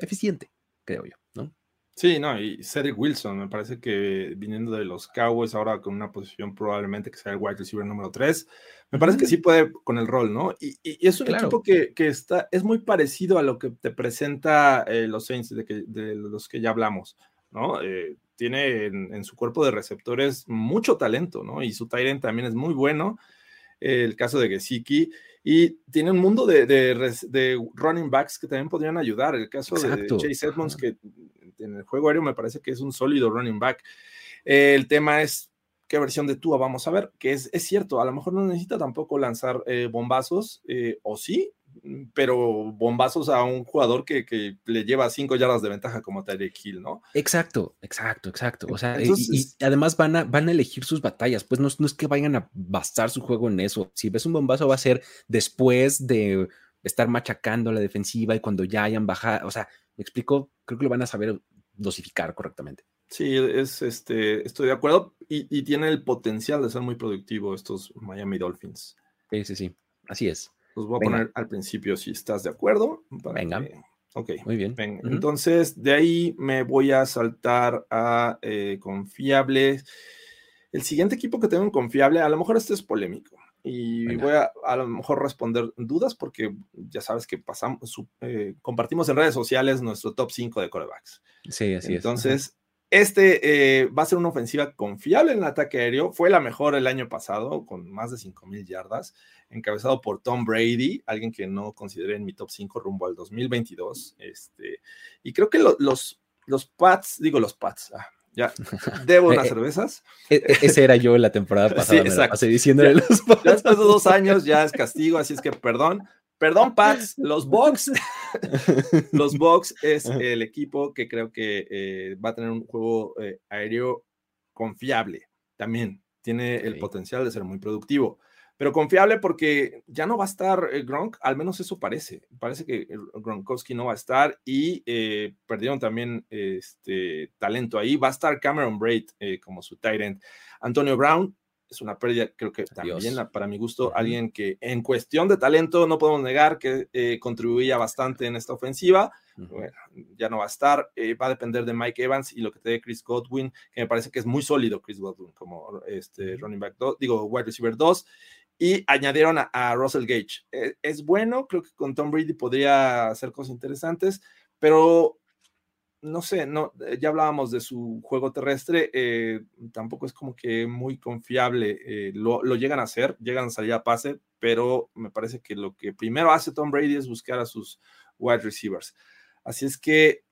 eficiente, creo yo, ¿no? Sí, no, y Cedric Wilson, me parece que viniendo de los Cowboys ahora con una posición probablemente que sea el wide receiver número 3, me parece que sí puede con el rol, ¿no? Y, es un equipo que, está, es muy parecido a lo que te presenta eh, los Saints de, que, de, los que ya hablamos, ¿no? Eh, tiene en, su cuerpo de receptores mucho talento, ¿no? Y su Tyrant también es muy bueno. el caso de Gesicki. Y tiene un mundo de, de, running backs que también podrían ayudar. El caso de Chase Edmonds, que en el juego aéreo me parece que es un sólido running back. el tema es qué versión de Tua vamos a ver, que es, es cierto, a lo mejor no necesita tampoco lanzar eh, bombazos, eh, o sí, pero bombazos a un jugador que, que, le lleva cinco yardas de ventaja como Tyreek Hill, ¿no? Exacto, exacto, exacto. O sea, y, además van a, van a elegir sus batallas, pues no, no, es que vayan a basar su juego en eso. Si ves un bombazo va a ser después de estar machacando la defensiva y cuando ya hayan bajado, o sea, me explico, creo que lo van a saber dosificar correctamente. Sí, es, este, estoy de acuerdo y, y tiene el potencial de ser muy productivo estos Miami Dolphins. Sí, sí, sí, así es. Los voy a poner al principio si estás de acuerdo. Venga. Ok. Muy bien. Entonces, de ahí me voy a saltar a eh, confiable. El siguiente equipo que tengo en confiable, a lo mejor este es polémico. Y voy a a lo mejor responder dudas porque ya sabes que pasamos, eh, compartimos en redes sociales nuestro top 5 de corebacks. Sí, así es. Entonces, este eh, va a ser una ofensiva confiable en el ataque aéreo. Fue la mejor el año pasado, con más de 5.000 yardas, encabezado por Tom Brady, alguien que no consideré en mi top 5 rumbo al 2022. Este, y creo que los, los Pats, digo los Pats, ah, ya, debo unas eh, cervezas. E, e, ese era yo en la temporada pasada, sí, diciéndole los Pats. después de dos años ya es castigo, así es que perdón. Perdón, Pats, los Bucks. los Bucks es el equipo que creo que eh, va a tener un juego eh, aéreo confiable. También tiene el potencial de ser muy productivo, pero confiable porque ya no va a estar eh, Gronk, al menos eso parece. Parece que Gronkowski no va a estar y perdieron también este talento ahí. Va a estar Cameron Braid como su tight end. Antonio Brown es una pérdida, creo que también para mi gusto, alguien que en cuestión de talento no podemos negar que eh, contribuía bastante en esta ofensiva. Bueno, ya no va a estar, eh, va a depender de Mike Evans y lo que te dé Chris Godwin, que me parece que es muy sólido Chris Godwin como este running back 2, digo wide receiver 2. Y añadieron a, Russell Gage. Eh, es bueno, creo que con Tom Brady podría hacer cosas interesantes, pero no sé, no, eh, ya hablábamos de su juego terrestre, eh, tampoco es como que muy confiable, eh, lo, llegan a hacer, llegan a salir a pase, pero me parece que lo que primero hace Tom Brady es buscar a sus wide receivers. Así es que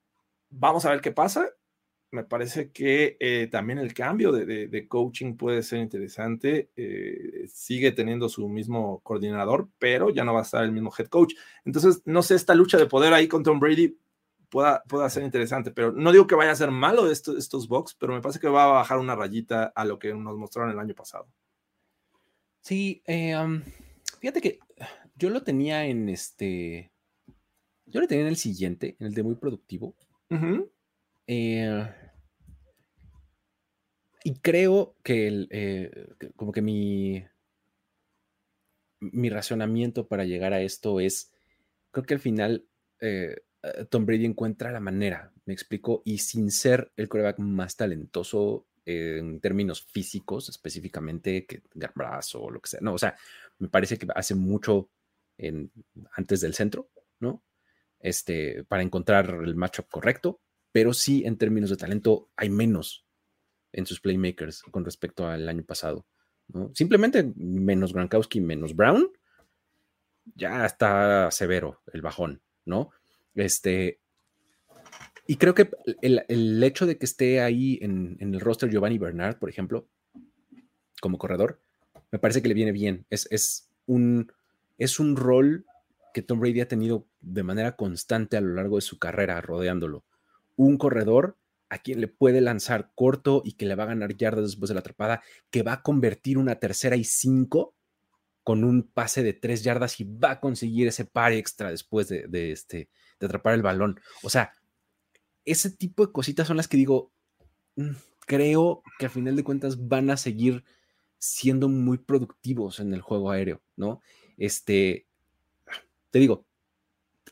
vamos a ver qué pasa. Me parece que también el cambio de, coaching puede ser interesante. sigue teniendo su mismo coordinador, pero ya no va a estar el mismo head coach. Entonces, no sé, esta lucha de poder ahí con Tom Brady pueda, pueda ser interesante, pero no digo que vaya a ser malo estos, estos box, pero me parece que va a bajar una rayita a lo que nos mostraron el año pasado. Sí, eh, fíjate que yo lo tenía en este, yo lo tenía en el siguiente, en el de muy productivo. Eh, y creo que el, eh, como que mi, mi razonamiento para llegar a esto es, creo que al final eh, Tom Brady encuentra la manera, me explico, y sin ser el coreback más talentoso en términos físicos, específicamente, que brazo o lo que sea. No, o sea, me parece que hace mucho en, antes del centro, ¿no? Este, para encontrar el matchup correcto, pero sí en términos de talento hay menos en sus playmakers con respecto al año pasado. ¿no? Simplemente menos Gronkowski, menos Brown, ya está severo el bajón, ¿no? Este, y creo que el, hecho de que esté ahí en, el roster Giovanni Bernard, por ejemplo, como corredor, me parece que le viene bien. Es, es, un, es un rol que Tom Brady ha tenido de manera constante a lo largo de su carrera rodeándolo. Un corredor a quien le puede lanzar corto y que le va a ganar yardas después de la atrapada, que va a convertir una tercera y cinco con un pase de tres yardas y va a conseguir ese par extra después de, este, de atrapar el balón. O sea, ese tipo de cositas son las que digo, mm, creo que al final de cuentas van a seguir siendo muy productivos en el juego aéreo, ¿no? Este, te digo,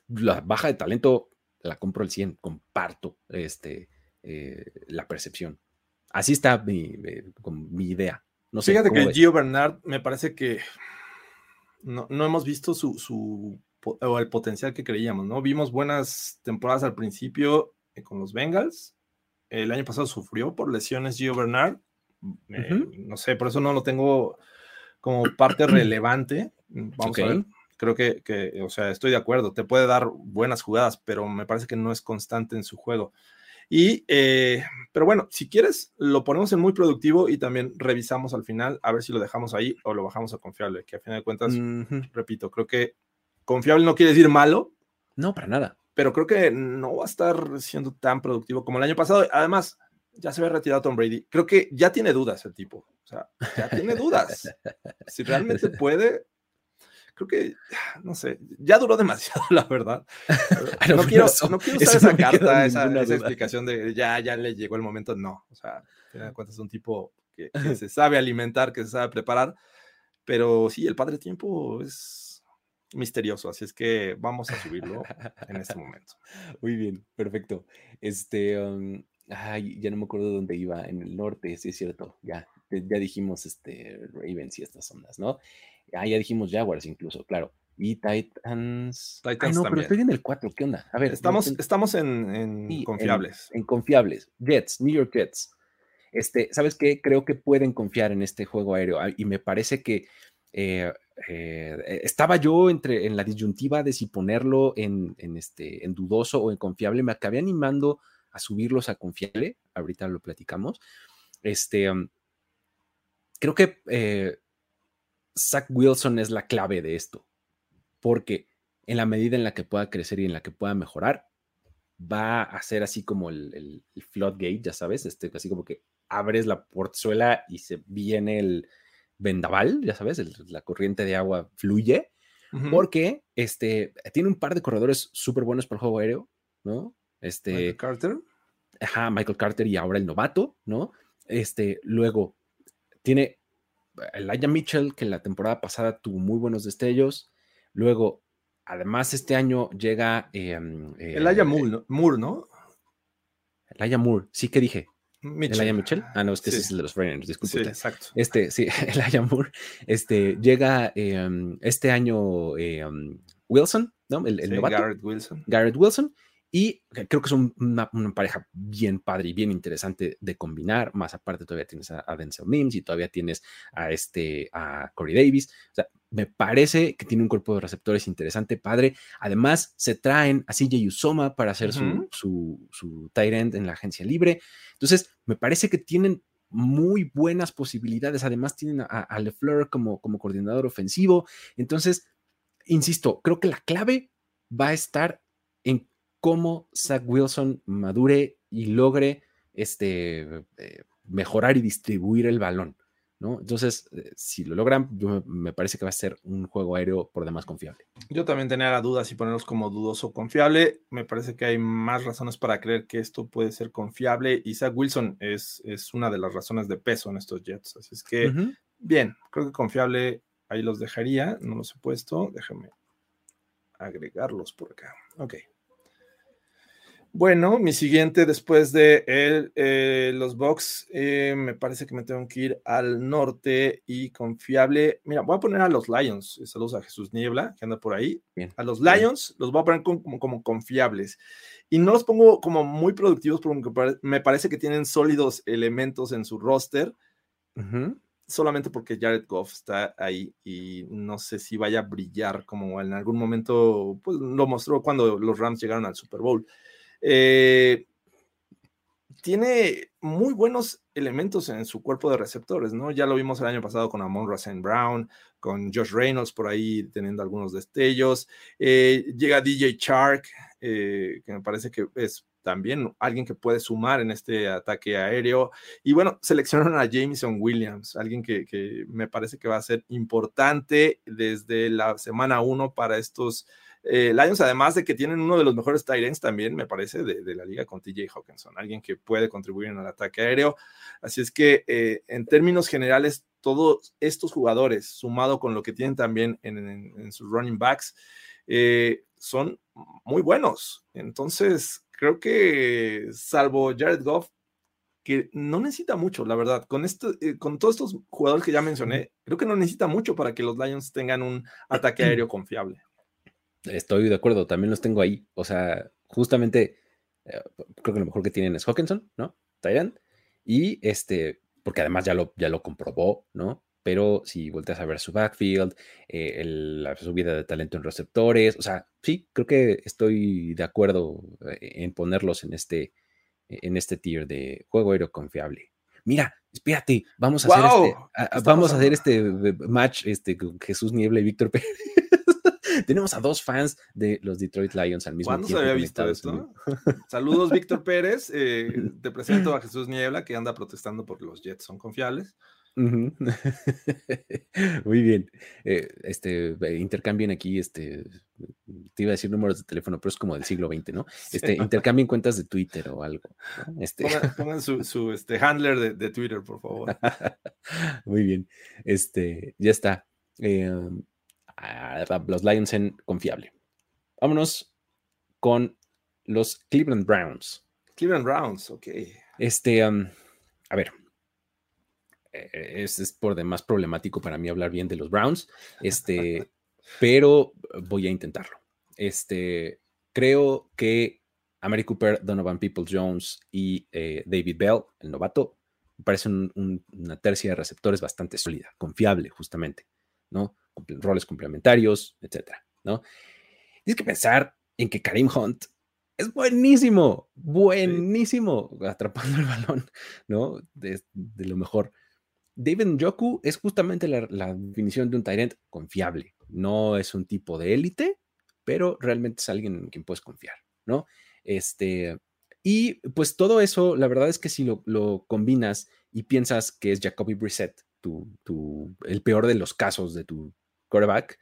la baja de talento la compro al 100, comparto este, eh, la percepción. Así está mi, eh, mi idea. No sé, Fíjate que Gio Bernard me parece que no, hemos visto su, o el potencial que creíamos, ¿no? Vimos buenas temporadas al principio eh, con los Bengals. El año pasado sufrió por lesiones Gio Bernard. no sé, por eso no lo tengo como parte relevante. Vamos a ver. Creo que, que, o sea, estoy de acuerdo. Te puede dar buenas jugadas, pero me parece que no es constante en su juego. Y, eh, pero bueno, si quieres, lo ponemos en muy productivo y también revisamos al final a ver si lo dejamos ahí o lo bajamos a confiable, que a final de cuentas, repito, creo que confiable no quiere decir malo. No, para nada. Pero creo que no va a estar siendo tan productivo como el año pasado. Además, ya se ve retirado Tom Brady. Creo que ya tiene dudas el tipo. O sea, ya tiene dudas. si realmente puede, creo que, no sé, ya duró demasiado, la verdad. No, quiero, no quiero usar esa carta, esa, explicación de ya, ya le llegó el momento. No, o sea, te cuenta, es un tipo que, se sabe alimentar, que se sabe preparar, pero sí, el padre tiempo es misterioso, así es que vamos a subirlo en este momento. Muy bien, perfecto. Este, um, ay, ya no me acuerdo dónde iba, en el norte, sí es cierto, ya, ya dijimos este Ravens y estas ondas, ¿no? Ah, ya dijimos Jaguars incluso, claro. Y Titans. Titans no, pero estoy en el 4. ¿Qué onda? A ver. Estamos, estamos en, confiables. En, confiables. Jets, New York Jets. Este, ¿sabes qué? Creo que pueden confiar en este juego aéreo. Ah, y me parece que eh, eh, estaba yo entre en la disyuntiva de si ponerlo en, este, en dudoso o en confiable. Me acabé animando a subirlos a confiable. Ahorita lo platicamos. Este, um, creo que eh, Zach Wilson es la clave de esto, porque en la medida en la que pueda crecer y en la que pueda mejorar, va a ser así como el, floodgate, ya sabes, este, así como que abres la porzuela y se viene el vendaval, ya sabes, la corriente de agua fluye, porque este, tiene un par de corredores súper buenos para el juego aéreo, ¿no? Este, Michael Carter. Ajá, Michael Carter y ahora el novato, ¿no? Este, luego tiene Elijah Mitchell, que la temporada pasada tuvo muy buenos destellos. Luego, además, este año llega. Eh, Elijah Moore, ¿no? Elijah Moore, sí que dije. Mitchell. Elijah Mitchell. Ah, no, este es el de los Raiders, disculpe. Sí, exacto. Este, sí, Elijah Moore. Este, llega em, este año em, Wilson, ¿no? El, el Garrett Wilson. Garrett Wilson. Y creo que es una, pareja bien padre y bien interesante de combinar. Más aparte, todavía tienes a, Denzel Mims y todavía tienes a, este, a Corey Davis. O sea, me parece que tiene un cuerpo de receptores interesante, padre. Además, se traen a CJ Usoma para hacer su, su, su tight end en la agencia libre. Entonces, me parece que tienen muy buenas posibilidades. Además, tienen a, a LeFleur como, como coordinador ofensivo. Entonces, insisto, creo que la clave va a estar en cómo Zach Wilson madure y logre este, eh, mejorar y distribuir el balón. ¿No? Entonces, eh, si lo logran, me parece que va a ser un juego aéreo por demás confiable. Yo también tenía la duda si ponerlos como dudoso o confiable. Me parece que hay más razones para creer que esto puede ser confiable. Zach Wilson es, es una de las razones de peso en estos Jets. Así es que, bien, creo que confiable ahí los dejaría. No los he puesto. Déjame agregarlos por acá. Ok. Bueno, mi siguiente después de eh, los Bucks, eh, me parece que me tengo que ir al norte y confiable. Mira, voy a poner a los Lions. Saludos a Jesús Niebla, que anda por ahí. A los Lions los voy a poner como, como, confiables. Y no los pongo como muy productivos porque me parece que tienen sólidos elementos en su roster. Solamente porque Jared Goff está ahí y no sé si vaya a brillar como en algún momento pues, lo mostró cuando los Rams llegaron al Super Bowl. Eh, tiene muy buenos elementos en su cuerpo de receptores, ¿no? Ya lo vimos el año pasado con Amon Rasen Brown, con Josh Reynolds por ahí teniendo algunos destellos. Eh, llega DJ Chark, eh, que me parece que es también alguien que puede sumar en este ataque aéreo. Y bueno, seleccionaron a Jameson Williams, alguien que, me parece que va a ser importante desde la semana uno para estos eh, Lions, además de que tienen uno de los mejores tight también, me parece, de, la liga con TJ Hawkinson, alguien que puede contribuir en el ataque aéreo. Así es que eh, en términos generales, todos estos jugadores, sumado con lo que tienen también en, sus running backs, eh, son muy buenos. Entonces, creo que salvo Jared Goff, que no necesita mucho, la verdad, con, esto, con todos estos jugadores que ya mencioné, creo que no necesita mucho para que los Lions tengan un ataque aéreo confiable. Estoy de acuerdo, también los tengo ahí. O sea, justamente, eh, creo que lo mejor que tienen es Hawkinson, ¿no? Tyrant. Y este, porque además ya lo, ya lo comprobó, ¿no? pero si volteas a ver su backfield, eh, la subida de talento en receptores, o sea, sí, creo que estoy de acuerdo eh, en ponerlos en este, en este tier de juego aéreo confiable. Mira, espérate, vamos a hacer este, vamos a hacer este match este, con Jesús Niebla y Víctor Pérez. Tenemos a dos fans de los Detroit Lions al mismo tiempo. ¿Cuándo se había visto esto? Saludos, Víctor Pérez. Eh, te presento a Jesús Niebla, que anda protestando porque los Jets son confiables. Muy bien. Eh, este, intercambien aquí, este, te iba a decir números de teléfono, pero es como del siglo XX, ¿no? Este, intercambien cuentas de Twitter o algo. Este... Pongan, su, este, handler de, Twitter, por favor. Muy bien. Este, ya está. Em, los Lions en confiable. Vámonos con los Cleveland Browns. Cleveland Browns, ok. Este, a ver, eh, es, por demás problemático para mí hablar bien de los Browns, este, pero voy a intentarlo. Este, creo que Amari Cooper, Donovan Peoples Jones y eh, David Bell, el novato, me parece una tercia de receptores bastante sólida, confiable, justamente, ¿no? Roles complementarios, etcétera, ¿no? Tienes que pensar en que Karim Hunt es buenísimo, buenísimo atrapando el balón, ¿no? de lo mejor. David Njoku es justamente la, definición de un Tyrant confiable. No es un tipo de élite, pero realmente es alguien en quien puedes confiar, ¿no? Este, y pues todo eso, la verdad es que si lo, combinas y piensas que es Jacoby Brissett, tu, el peor de los casos de tu quarterback,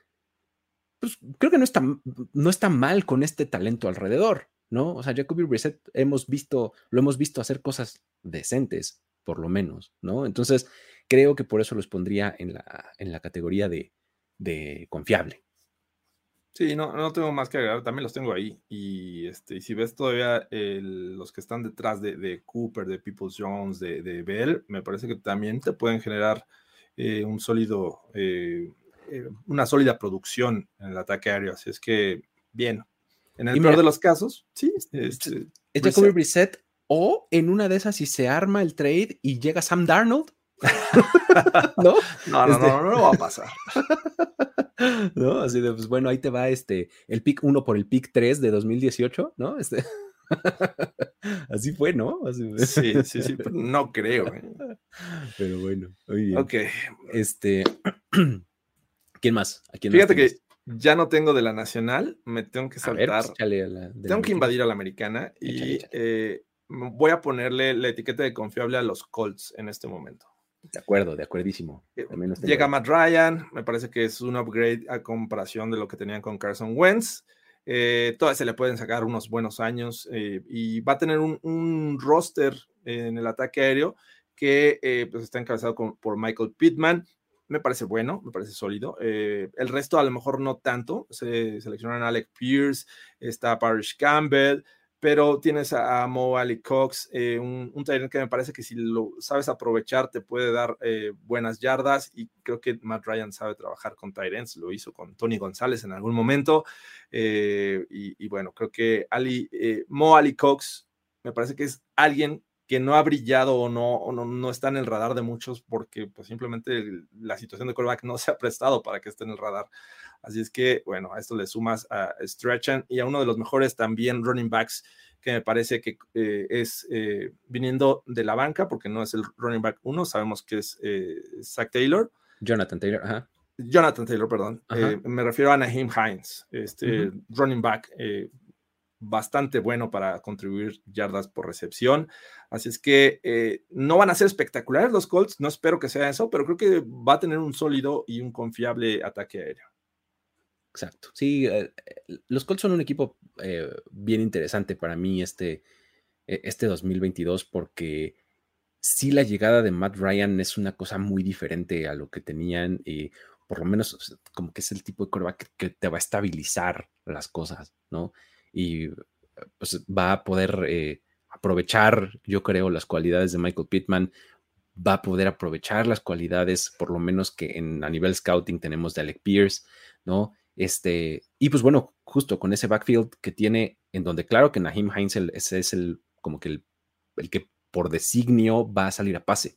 pues creo que no está, no está mal con este talento alrededor, ¿no? O sea, Jacoby Brissett hemos visto, lo hemos visto hacer cosas decentes, por lo menos, ¿no? Entonces, creo que por eso los pondría en la, en la categoría de, confiable. Sí, no, no tengo más que agregar, también los tengo ahí. Y este, si ves todavía los que están detrás de, Cooper, de Peoples Jones, de, Bell, me parece que también te pueden generar eh, un sólido, eh, eh, una sólida producción en el ataque aéreo. Así es que, bien. En el peor de los casos, sí. Este, es Jacoby Brissett, o en una de esas, si se arma el trade y llega Sam Darnold, ¿No? No, no, este no, no, va a pasar. ¿No? Así de, pues bueno, ahí te va este, el pick 1 por el pick 3 de 2018, ¿no? Este... Así fue, ¿no? Sí, sí, sí, no creo. ¿eh? Pero bueno, muy bien. Ok. Este, ¿quién más? Fíjate que ya no tengo de la nacional, me tengo que saltar. tengo que invadir a la americana y eh, voy a ponerle la etiqueta de confiable a los Colts en este momento. De acuerdo, de acuerdísimo. Eh, llega Matt Ryan, me parece que es un upgrade a comparación de lo que tenían con Carson Wentz. Eh, todavía se le pueden sacar unos buenos años eh, y va a tener un, roster en el ataque aéreo que pues está encabezado por Michael Pittman. Me parece bueno, me parece sólido. el resto a lo mejor no tanto. Se seleccionan Alec Pierce, está Parrish Campbell, pero tienes a, Mo Ali Cox, eh, un, un que me parece que si lo sabes aprovechar te puede dar eh, buenas yardas y creo que Matt Ryan sabe trabajar con Tyrants, lo hizo con Tony González en algún momento eh, y, bueno, creo que Ali, Mo Ali Cox me parece que es alguien que no ha brillado o no, no, está en el radar de muchos porque pues simplemente la situación de quarterback no se ha prestado para que esté en el radar. Así es que, bueno, a esto le sumas a Stretchan y a uno de los mejores también running backs que me parece que eh, es eh, viniendo de la banca, porque no es el running back uno, sabemos que es eh, Zach Taylor. Jonathan Taylor, ajá. Jonathan Taylor, perdón. me refiero a Naheem Hines, este running back bastante bueno para contribuir yardas por recepción. Así es que no van a ser espectaculares los Colts, no espero que sea eso, pero creo que va a tener un sólido y un confiable ataque aéreo. Exacto. Sí, eh, eh, los Colts son un equipo eh, bien interesante para mí este, e, este 2022 porque sí la llegada de Matt Ryan es una cosa muy diferente a lo que tenían y por lo menos como que es el tipo de coreback que, te va a estabilizar las cosas, ¿no? Y pues, va a poder aprovechar, yo creo, las cualidades de Michael Pittman, va a poder aprovechar las cualidades, por lo menos que en, a nivel scouting tenemos de Alec Pierce, ¿no? Este, y pues bueno, justo con ese backfield que tiene, en donde claro que Nahim Heinz ese es el como que el, que por designio va a salir a pase.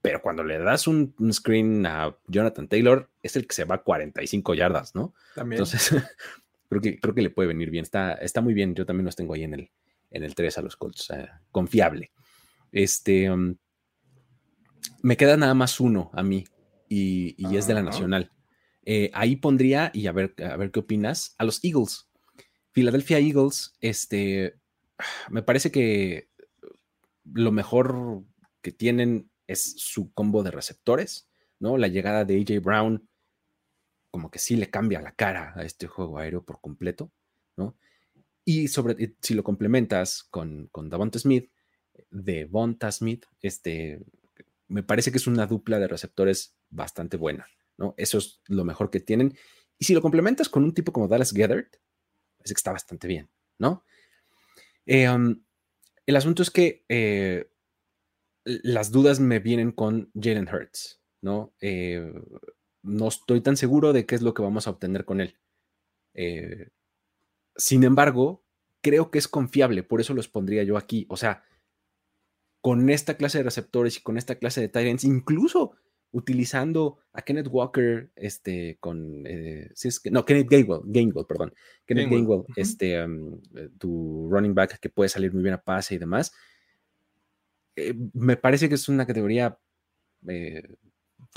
Pero cuando le das un, screen a Jonathan Taylor, es el que se va a 45 yardas, ¿no? También. Entonces, creo que, creo que le puede venir bien. Está, está muy bien. Yo también los tengo ahí en el, en el 3 a los Colts. confiable. Este. Um, me queda nada más uno a mí y, y es de la Nacional. Eh, ahí pondría, y a ver, a ver qué opinas, a los Eagles. Philadelphia Eagles, este, me parece que lo mejor que tienen es su combo de receptores, ¿no? La llegada de AJ Brown, como que sí le cambia la cara a este juego aéreo por completo, ¿no? Y sobre, si lo complementas con, con Davonta Smith, de Bonta Smith, este, me parece que es una dupla de receptores bastante buena. ¿no? Eso es lo mejor que tienen. Y si lo complementas con un tipo como Dallas Gathered, parece que está bastante bien, ¿no? Eh, um, el asunto es que eh, las dudas me vienen con Jalen Hurts, ¿no? Eh, no estoy tan seguro de qué es lo que vamos a obtener con él. sin embargo, creo que es confiable, por eso los pondría yo aquí. O sea, con esta clase de receptores y con esta clase de Tyrants, incluso utilizando a Kenneth Walker, este, con, eh, si es que, no, Kenneth Gainwell, Gainwell, perdón, Kenneth Gainwell, este, eh, tu running back que puede salir muy bien a pase y demás, eh, me parece que es una categoría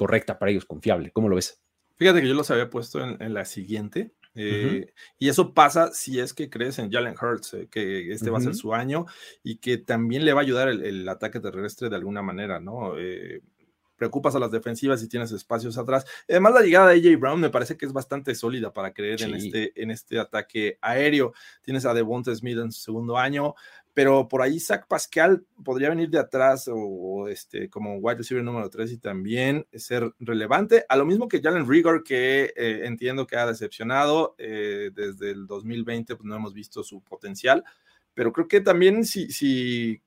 correcta para ellos, confiable. ¿Cómo lo ves? Fíjate que yo los había puesto en, la siguiente. Y eso pasa si es que crees en Jalen Hurts, que este va a ser su año y que también le va a ayudar el, el ataque terrestre de alguna manera, ¿no? Preocupas a las defensivas y tienes espacios atrás. Además, la llegada de AJ Brown me parece que es bastante sólida para creer en, este, en este ataque aéreo. Tienes a Devonta Smith en su segundo año, pero por ahí Zach Pascal podría venir de atrás o, este, como wide receiver número 3 y también ser relevante. A lo mismo que Jalen Rigor, que eh, entiendo que ha decepcionado eh, desde el 2020, pues no hemos visto su potencial. Pero creo que también si, si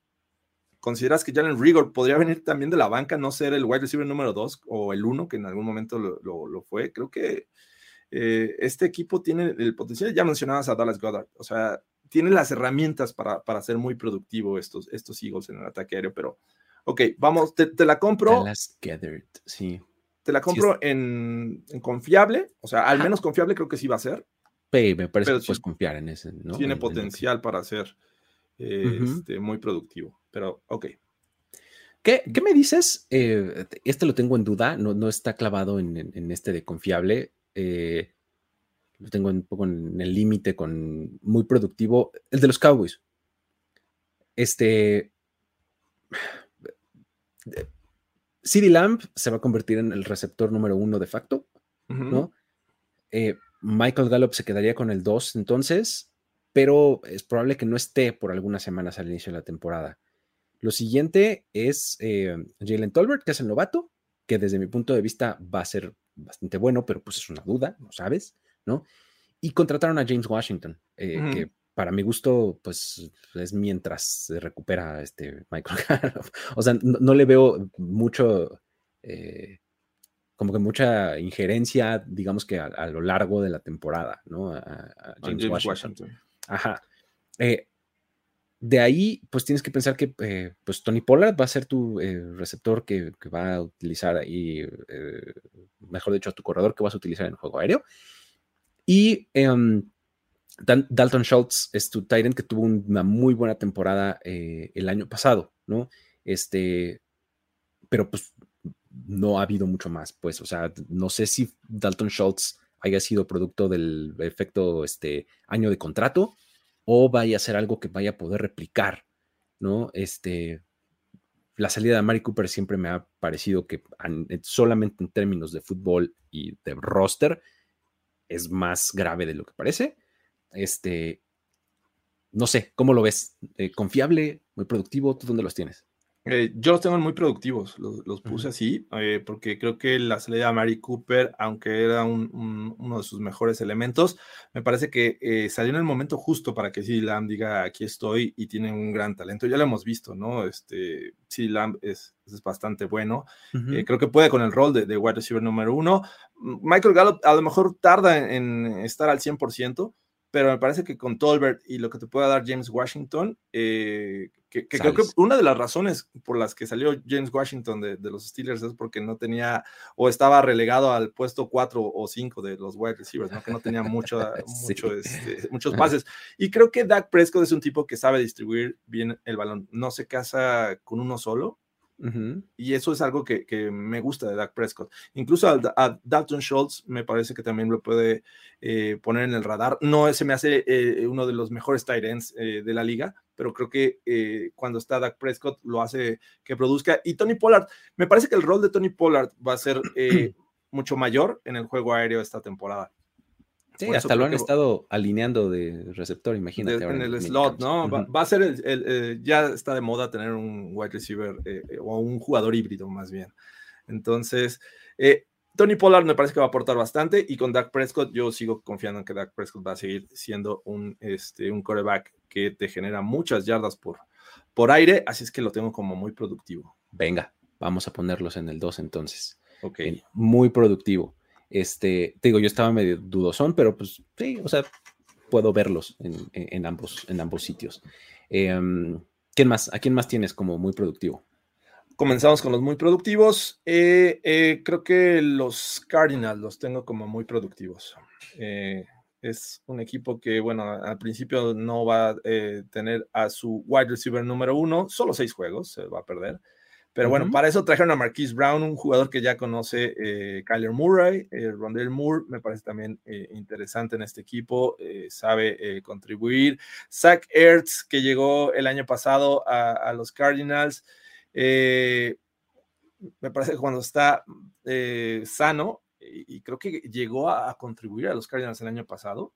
¿Consideras que Jalen Rigor podría venir también de la banca, no ser el wide receiver número 2 o el 1, que en algún momento lo, fue? Creo que eh, este equipo tiene el potencial, ya mencionabas a Dallas Goddard, o sea, tiene las herramientas para, para ser muy productivo estos, estos Eagles en el ataque aéreo, pero ok, vamos, te, la compro. Dallas Goddard, sí. Te la compro en, confiable, o sea, al menos confiable creo que sí va a ser. Sí, me parece que puedes confiar en ese, ¿no? Tiene potencial para ser este, muy productivo pero ok. ¿Qué, me dices? Eh, este lo tengo en duda, no, no está clavado en, este de confiable. Eh, lo tengo un poco en el límite con muy productivo. El de los Cowboys. Este. CD Lamb se va a convertir en el receptor número uno de facto, ¿no? Eh, Michael Gallup se quedaría con el 2 entonces, pero es probable que no esté por algunas semanas al inicio de la temporada. Lo siguiente es eh, Jalen Tolbert, que es el novato, que desde mi punto de vista va a ser bastante bueno, pero pues es una duda, no sabes, ¿no? Y contrataron a James Washington, eh, que para mi gusto, pues es mientras se recupera este Michael O sea, no, le veo mucho, eh, como que mucha injerencia, digamos que a, lo largo de la temporada, ¿no? A, James, Washington. Ajá. De ahí, pues tienes que pensar que eh, pues Tony Pollard va a ser tu eh, receptor que, va a utilizar ahí, eh, mejor dicho, tu corredor que vas a utilizar en el juego aéreo. Y em, Dalton Schultz es tu Tyrant que tuvo una muy buena temporada el año pasado, ¿no? Este, pero pues no ha habido mucho más, pues, o sea, no sé si Dalton Schultz haya sido producto del efecto este año de contrato o vaya a ser algo que vaya a poder replicar, ¿no? Este, la salida de Mari Cooper siempre me ha parecido que solamente en términos de fútbol y de roster es más grave de lo que parece. Este, no sé, ¿cómo lo ves? Eh, ¿Confiable? ¿Muy productivo? ¿Tú dónde los tienes? Eh, yo los tengo muy productivos, los, puse así, eh, porque creo que la salida de Mary Cooper, aunque era uno de sus mejores elementos, me parece que eh, salió en el momento justo para que C. Lamb diga aquí estoy y tiene un gran talento. Ya lo hemos visto, ¿no? Este, C. Lamb es, es bastante bueno. creo que puede con el rol de, de, wide receiver número uno. Michael Gallup a lo mejor tarda en, en estar al 100%, pero me parece que con Tolbert y lo que te pueda dar James Washington, eh, que, creo que una de las razones por las que salió James Washington de, los Steelers es porque no tenía o estaba relegado al puesto 4 o 5 de los wide receivers, ¿no? que no tenía mucho, este, muchos pases. Y creo que Dak Prescott es un tipo que sabe distribuir bien el balón, no se casa con uno solo, y eso es algo que, me gusta de Dak Prescott. Incluso a, Dalton Schultz me parece que también lo puede eh, poner en el radar. No se me hace eh, uno de los mejores tight ends eh, de la liga, pero creo que cuando está Dak Prescott lo hace que produzca. Y Tony Pollard, me parece que el rol de Tony Pollard va a ser mucho mayor en el juego aéreo esta temporada. Sí, hasta lo han estado alineando de receptor, imagínate. en el slot, ¿no? va, a ser el, eh, ya está de moda tener un wide receiver eh, eh, o un jugador híbrido más bien. Entonces, Tony Pollard me parece que va a aportar bastante y con Dak Prescott yo sigo confiando en que Dak Prescott va a seguir siendo un, este, un coreback que te genera muchas yardas por, por aire, así es que lo tengo como muy productivo. Venga, vamos a ponerlos en el 2 entonces. Ok. muy productivo. Este, te digo, yo estaba medio dudosón, pero pues sí, o sea, puedo verlos en, ambos, en ambos sitios. Em, ¿Quién más? ¿A quién más tienes como muy productivo? Comenzamos con los muy productivos. Eh, eh, creo que los Cardinals los tengo como muy productivos. Eh, es un equipo que, bueno, al principio no va a tener a su wide receiver número uno, solo seis juegos, se va a perder. Pero bueno, para eso trajeron a Marquise Brown, un jugador que ya conoce eh, Kyler Murray. Eh, Rondell Moore me parece también eh, interesante en este equipo, eh, sabe contribuir. Zach Ertz, que llegó el año pasado a, los Cardinals, me parece que cuando está sano, y, creo que llegó a, a contribuir a los Cardinals el año pasado,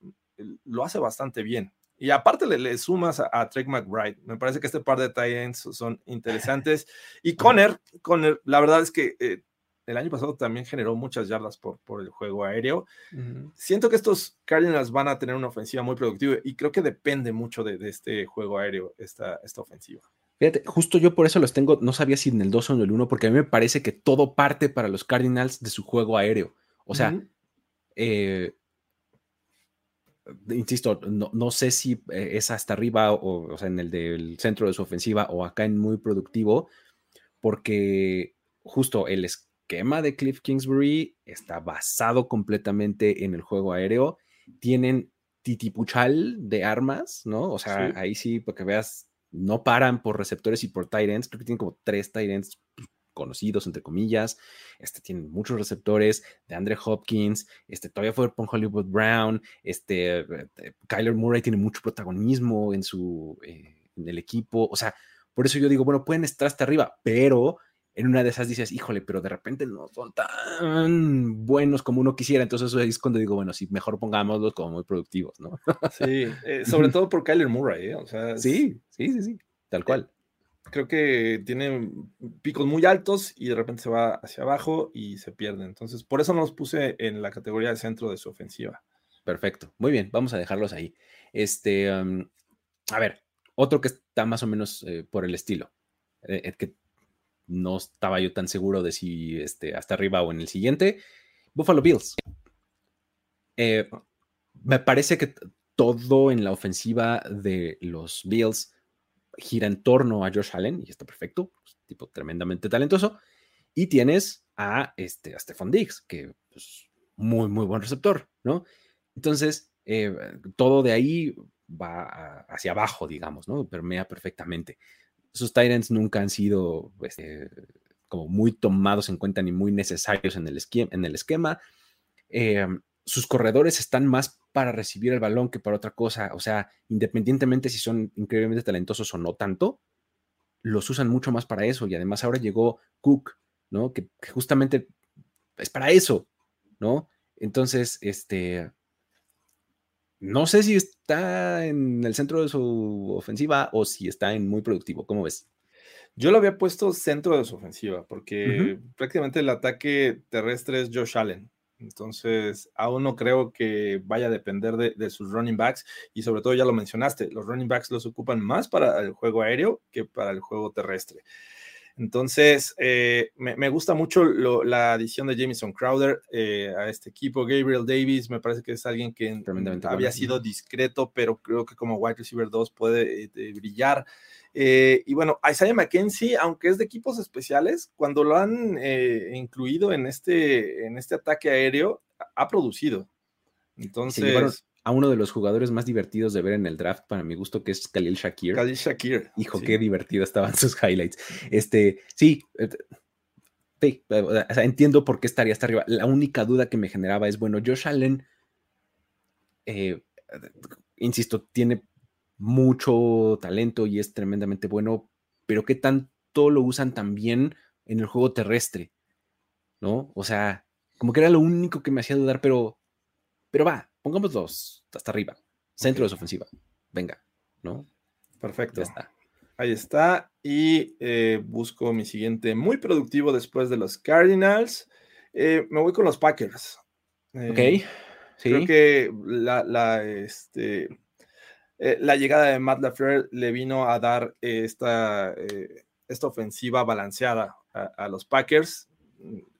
lo hace bastante bien. Y aparte le, sumas a, a, Trey McBride. Me parece que este par de tight son interesantes. Y Conner, Conner, la verdad es que eh, el año pasado también generó muchas yardas por, por el juego aéreo. Siento que estos Cardinals van a tener una ofensiva muy productiva y creo que depende mucho de, este juego aéreo, esta, esta ofensiva. Fíjate, justo yo por eso los tengo, no sabía si en el 2 o en el 1, porque a mí me parece que todo parte para los Cardinals de su juego aéreo. O sea, eh, insisto, no, sé si eh, es hasta arriba o, sea, en el del centro de su ofensiva o acá en muy productivo, porque justo el esquema de Cliff Kingsbury está basado completamente en el juego aéreo. Tienen titipuchal de armas, ¿no? O sea, ahí sí, porque veas, no paran por receptores y por tight ends. Creo que tienen como tres tight ends conocidos, entre comillas. Este tiene muchos receptores de Andre Hopkins, este todavía fue con Hollywood Brown, este eh, Kyler Murray tiene mucho protagonismo en su eh, en el equipo, o sea, por eso yo digo, bueno, pueden estar hasta arriba, pero en una de esas dices, híjole, pero de repente no son tan buenos como uno quisiera. Entonces eso es cuando digo, bueno, sí, mejor pongámoslos como muy productivos, ¿no? Sí, eh, sobre todo por Kyler Murray, O sea, sí, sí, sí, sí, tal cual creo que tiene picos muy altos y de repente se va hacia abajo y se pierde. Entonces, por eso no los puse en la categoría de centro de su ofensiva. Perfecto. Muy bien, vamos a dejarlos ahí. Este, a ver, otro que está más o menos eh, por el estilo, eh, eh, que no estaba yo tan seguro de si este, hasta arriba o en el siguiente, Buffalo Bills. me parece que todo en la ofensiva de los Bills gira en torno a Josh Allen y está perfecto, tipo tremendamente talentoso. Y tienes a, este, Stephon Diggs, que es pues, muy, muy buen receptor, ¿no? Entonces, eh, todo de ahí va hacia abajo, digamos, ¿no? Permea perfectamente. Sus Titans nunca han sido este, como muy tomados en cuenta ni muy necesarios en el, esquema. Em, sus corredores están más para recibir el balón que para otra cosa. O sea, independientemente si son increíblemente talentosos o no tanto, los usan mucho más para eso. Y además ahora llegó Cook, ¿no? Que, que justamente es para eso, ¿no? Entonces, este, no sé si está en el centro de su ofensiva o si está en muy productivo. ¿Cómo ves? Yo lo había puesto centro de su ofensiva porque prácticamente el ataque terrestre es Josh Allen. Entonces, aún no creo que vaya a depender de, sus running backs y sobre todo ya lo mencionaste, los running backs los ocupan más para el juego aéreo que para el juego terrestre. Entonces, eh, me, gusta mucho la adición de Jameson Crowder eh, a este equipo. Gabriel Davis me parece que es alguien que había sido discreto, pero creo que como wide receiver 2 puede eh, brillar. Y bueno, Isaiah McKenzie, aunque es de equipos especiales, cuando lo han incluido en este, en este ataque aéreo, ha producido. Entonces a uno de los jugadores más divertidos de ver en el draft, para mi gusto, que es Khalil Shakir. Khalil Shakir. Hijo, qué divertido estaban sus highlights. Este, sí, eh, sí, eh, entiendo por qué estaría hasta arriba. La única duda que me generaba es, bueno, Josh Allen, eh, insisto, tiene mucho talento y es tremendamente bueno, pero ¿qué tanto lo usan también en el juego terrestre? ¿No? O sea, como que era lo único que me hacía dudar, pero, pero va, pongamos dos hasta arriba. Centro de su ofensiva. Venga, ¿no? Perfecto. está. Ahí está. Y eh, busco mi siguiente muy productivo después de los Cardinals. Eh, me voy con los Packers. Eh, ok. Sí. Creo que la, este, la llegada de Matt LaFleur le vino a dar esta, esta ofensiva balanceada a, a, los Packers.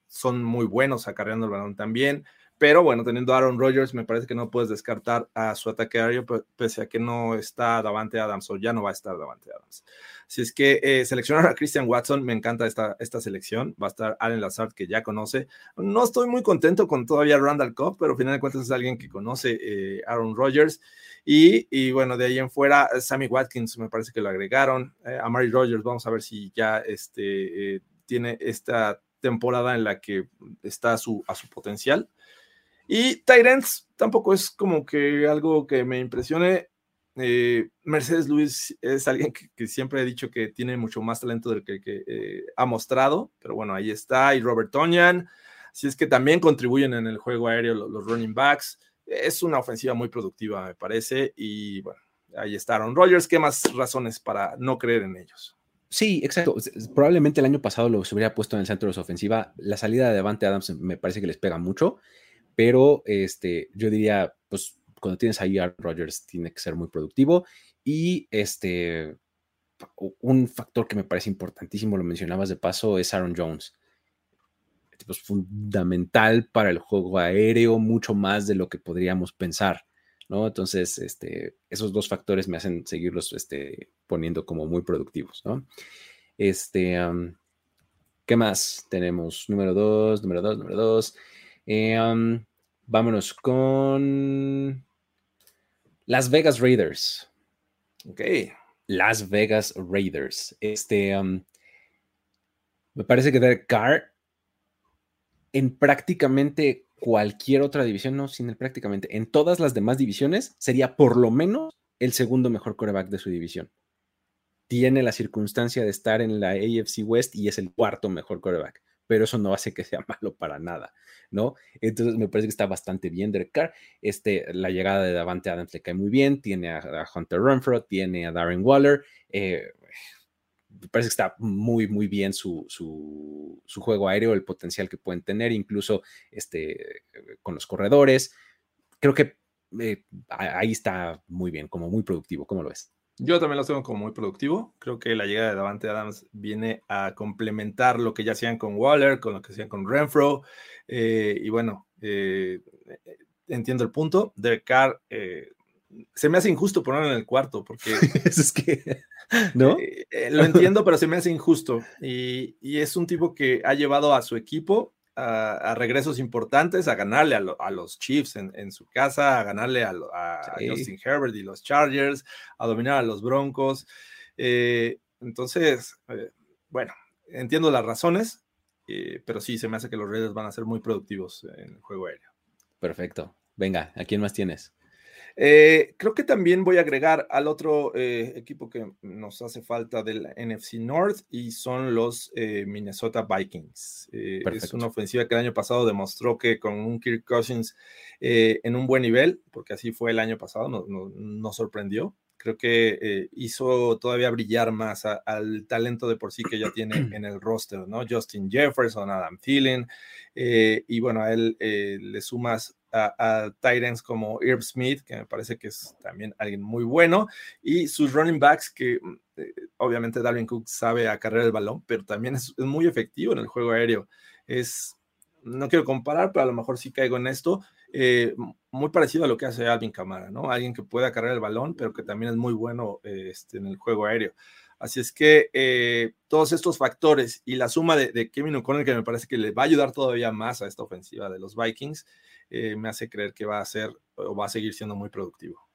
Son muy buenos acarreando el balón también. Pero bueno, teniendo a Aaron Rodgers, me parece que no puedes descartar a su ataque aéreo, pese a que no está Davante Adams o ya no va a estar Davante Adams. Si es que eh, seleccionaron a Christian Watson, me encanta esta, esta selección. Va a estar Allen Lazard, que ya conoce. No estoy muy contento con todavía Randall Cobb, pero al final de cuentas es alguien que conoce eh, Aaron Rodgers. Y, bueno, de ahí en fuera, Sammy Watkins me parece que lo agregaron. Eh, a Mary Rodgers, vamos a ver si ya este, tiene esta temporada en la que está su, a su potencial. Y Tyrants tampoco es como que algo que me impresione. Eh, Mercedes Luis es alguien que, siempre he dicho que tiene mucho más talento del que, eh, ha mostrado, pero bueno, ahí está. Y Robert Tonyan, si es que también contribuyen en el juego aéreo los, running backs. Es una ofensiva muy productiva, me parece. Y bueno, ahí está Aaron Rodgers. ¿Qué más razones para no creer en ellos? Sí, exacto. Probablemente el año pasado lo se hubiera puesto en el centro de su ofensiva. La salida de Davante Adams me parece que les pega mucho pero este, yo diría, pues cuando tienes ahí a Rogers tiene que ser muy productivo y este, un factor que me parece importantísimo, lo mencionabas de paso, es Aaron Jones. Es pues, fundamental para el juego aéreo, mucho más de lo que podríamos pensar, ¿no? Entonces, este, esos dos factores me hacen seguirlos este, poniendo como muy productivos, ¿no? Este, ¿qué más tenemos? Número dos, número dos, número dos. Eh, Vámonos con Las Vegas Raiders. Ok. Las Vegas Raiders. Este, um, me parece que Derek Carr en prácticamente cualquier otra división, no, sin el prácticamente, en todas las demás divisiones, sería por lo menos el segundo mejor coreback de su división. Tiene la circunstancia de estar en la AFC West y es el cuarto mejor coreback pero eso no hace que sea malo para nada, ¿no? Entonces me parece que está bastante bien Derek Carr. Este, la llegada de Davante Adams le cae muy bien, tiene a, Hunter Renfro, tiene a Darren Waller, eh, me parece que está muy, muy bien su, su, juego aéreo, el potencial que pueden tener, incluso este, con los corredores. Creo que eh, ahí está muy bien, como muy productivo. ¿Cómo lo ves? Yo también lo tengo como muy productivo. Creo que la llegada de Davante Adams viene a complementar lo que ya hacían con Waller, con lo que hacían con Renfro. Eh, y bueno, eh, entiendo el punto. Derek Carr eh, se me hace injusto ponerlo en el cuarto porque es que no lo entiendo, pero se me hace injusto. Y, y, es un tipo que ha llevado a su equipo a, regresos importantes, a ganarle a, los Chiefs en, su casa, a ganarle a, Justin Herbert y los Chargers, a dominar a los Broncos. Eh, entonces, eh, bueno, entiendo las razones, eh, pero sí, se me hace que los Raiders van a ser muy productivos en el juego aéreo. Perfecto. Venga, ¿a quién más tienes? Eh, creo que también voy a agregar al otro eh, equipo que nos hace falta del NFC North y son los eh, Minnesota Vikings. es una ofensiva que el año pasado demostró que con un Kirk Cousins en un buen nivel, porque así fue el año pasado, nos sorprendió. Creo que hizo todavía brillar más al talento de por sí que ya tiene en el roster, ¿no? Justin Jefferson, Adam Thielen, y bueno, a él le sumas a, Titans como Irv Smith, que me parece que es también alguien muy bueno, y sus running backs, que mm, eh, obviamente Darwin Cook sabe acarrear el balón, pero también es, muy efectivo en el juego aéreo. Es, no quiero comparar, pero a lo mejor sí caigo en esto, eh, muy parecido a lo que hace Alvin Kamara, ¿no? Alguien que puede acarrear el balón, pero que también es muy bueno este, en el juego aéreo. Así es que eh, todos estos factores y la suma de, de Kevin O'Connell, que me parece que le va a ayudar todavía más a esta ofensiva de los Vikings, eh, me hace creer que va a ser o va a seguir siendo muy productivo.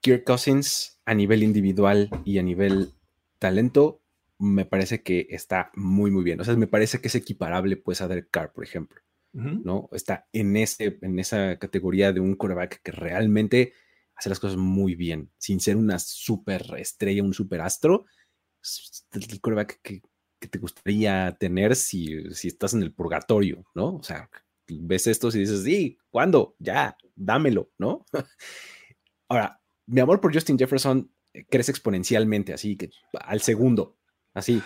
Kirk Cousins a nivel individual y a nivel talento, me parece que está muy, muy bien. O sea, me parece que es equiparable pues a Derek Carr, por ejemplo. ¿no? Está en, ese, en esa categoría de un quarterback que realmente hace las cosas muy bien, sin ser una super estrella, un super astro. El quarterback que, que te gustaría tener si, si, estás en el purgatorio, ¿no? O sea, ves estos y dices, sí, ¿cuándo? Ya, dámelo, ¿no? Ahora, mi amor por Justin Jefferson eh, crece exponencialmente, así que al segundo, así,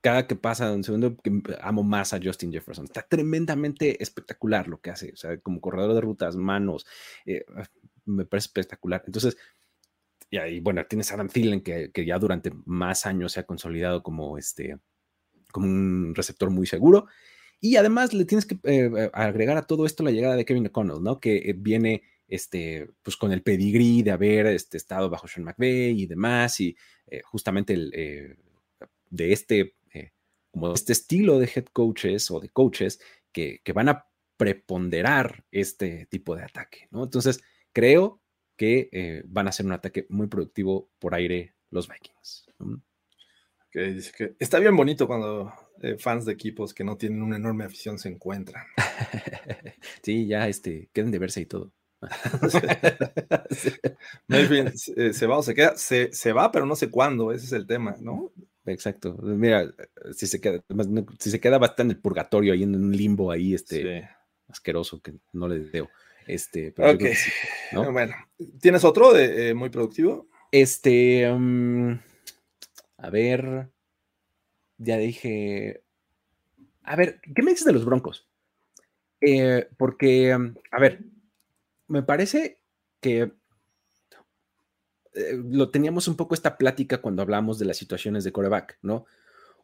cada que pasa un segundo, amo más a Justin Jefferson. Está tremendamente espectacular lo que hace, o sea, como corredor de rutas, manos, eh, me parece espectacular. Entonces, y ahí, bueno, tienes Adam Thielen, que, que, ya durante más años se ha consolidado como, este, como un receptor muy seguro. Y además le tienes que eh, eh, agregar a todo esto la llegada de Kevin O'Connell, ¿no? Que eh, viene este, pues con el pedigrí de haber este, estado bajo Sean McVay y demás, y justamente el, de este, como este estilo de head coaches o de coaches que, que, van a preponderar este tipo de ataque, ¿no? Entonces, creo que van a ser un ataque muy productivo por aire los Vikings. Que dice que está bien bonito cuando eh, fans de equipos que no tienen una enorme afición se encuentran. sí, ya este, queden de verse y todo. Eh, se va o se queda, se, va, pero no sé cuándo, ese es el tema, ¿no? Exacto. Mira, si se queda, si se queda bastante en el purgatorio ahí en un limbo ahí, este asqueroso que no le veo. Este, pero Bueno, ¿tienes otro de eh, muy productivo? Este, mm, a ver, ya dije, a ver, ¿qué me dices de los Broncos? Eh, porque, mm, a ver, me parece que eh, lo teníamos un poco esta plática cuando hablamos de las situaciones de coreback, ¿no?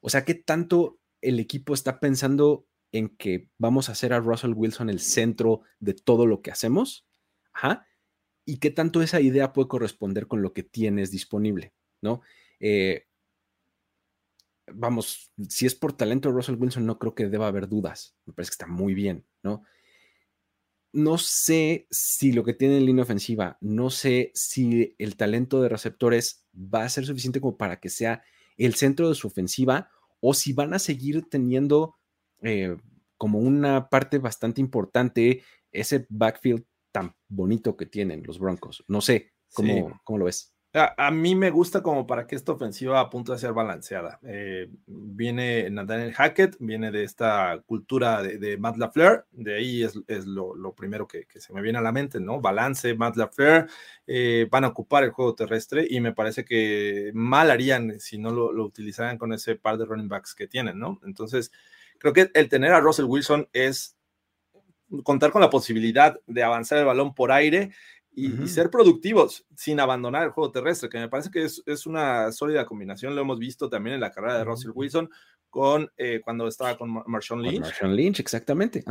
O sea, ¿qué tanto el equipo está pensando en que vamos a hacer a Russell Wilson el centro de todo lo que hacemos? Ajá. ¿Y qué tanto esa idea puede corresponder con lo que tienes disponible, ¿no? Eh, vamos, si es por talento de Russell Wilson, no creo que deba haber dudas. Me parece que está muy bien, ¿no? No sé si lo que tiene en línea ofensiva, no sé si el talento de receptores va a ser suficiente como para que sea el centro de su ofensiva o si van a seguir teniendo eh, como una parte bastante importante ese backfield tan bonito que tienen los Broncos. No sé, ¿cómo, ¿cómo lo ves? A, mí me gusta como para que esta ofensiva a punto de ser balanceada. Eh, viene Nathaniel Hackett, viene de esta cultura de, Matt LaFleur, de ahí es, lo, primero que, se me viene a la mente, ¿no? Balance, Matt LaFleur, eh, van a ocupar el juego terrestre y me parece que mal harían si no lo, lo utilizaran con ese par de running backs que tienen, ¿no? Entonces, creo que el tener a Russell Wilson es contar con la posibilidad de avanzar el balón por aire y, ser productivos sin abandonar el juego terrestre, que me parece que es, una sólida combinación. Lo hemos visto también en la carrera de Russell Wilson con eh, cuando estaba con Marshawn Lynch. Marshawn Lynch, exactamente.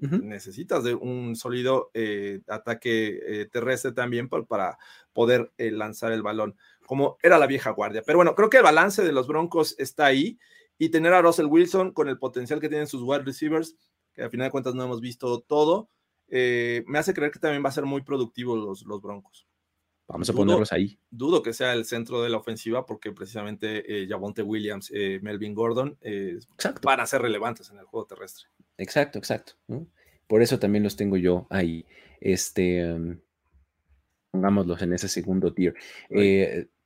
Necesitas de un sólido eh, ataque eh, terrestre también para poder lanzar el balón, como era la vieja guardia. Pero bueno, creo que el balance de los Broncos está ahí y tener a Russell Wilson con el potencial que tienen sus wide receivers, que al final de cuentas no hemos visto todo, eh, me hace creer que también va a ser muy productivo los, los Broncos. Vamos a ponerlos ahí. Dudo que sea el centro de la ofensiva porque precisamente eh, Javonte Williams, eh, Melvin Gordon van a ser relevantes en el juego terrestre. Exacto, exacto. Por eso también los tengo yo ahí. Este, um, pongámoslos en ese segundo tier.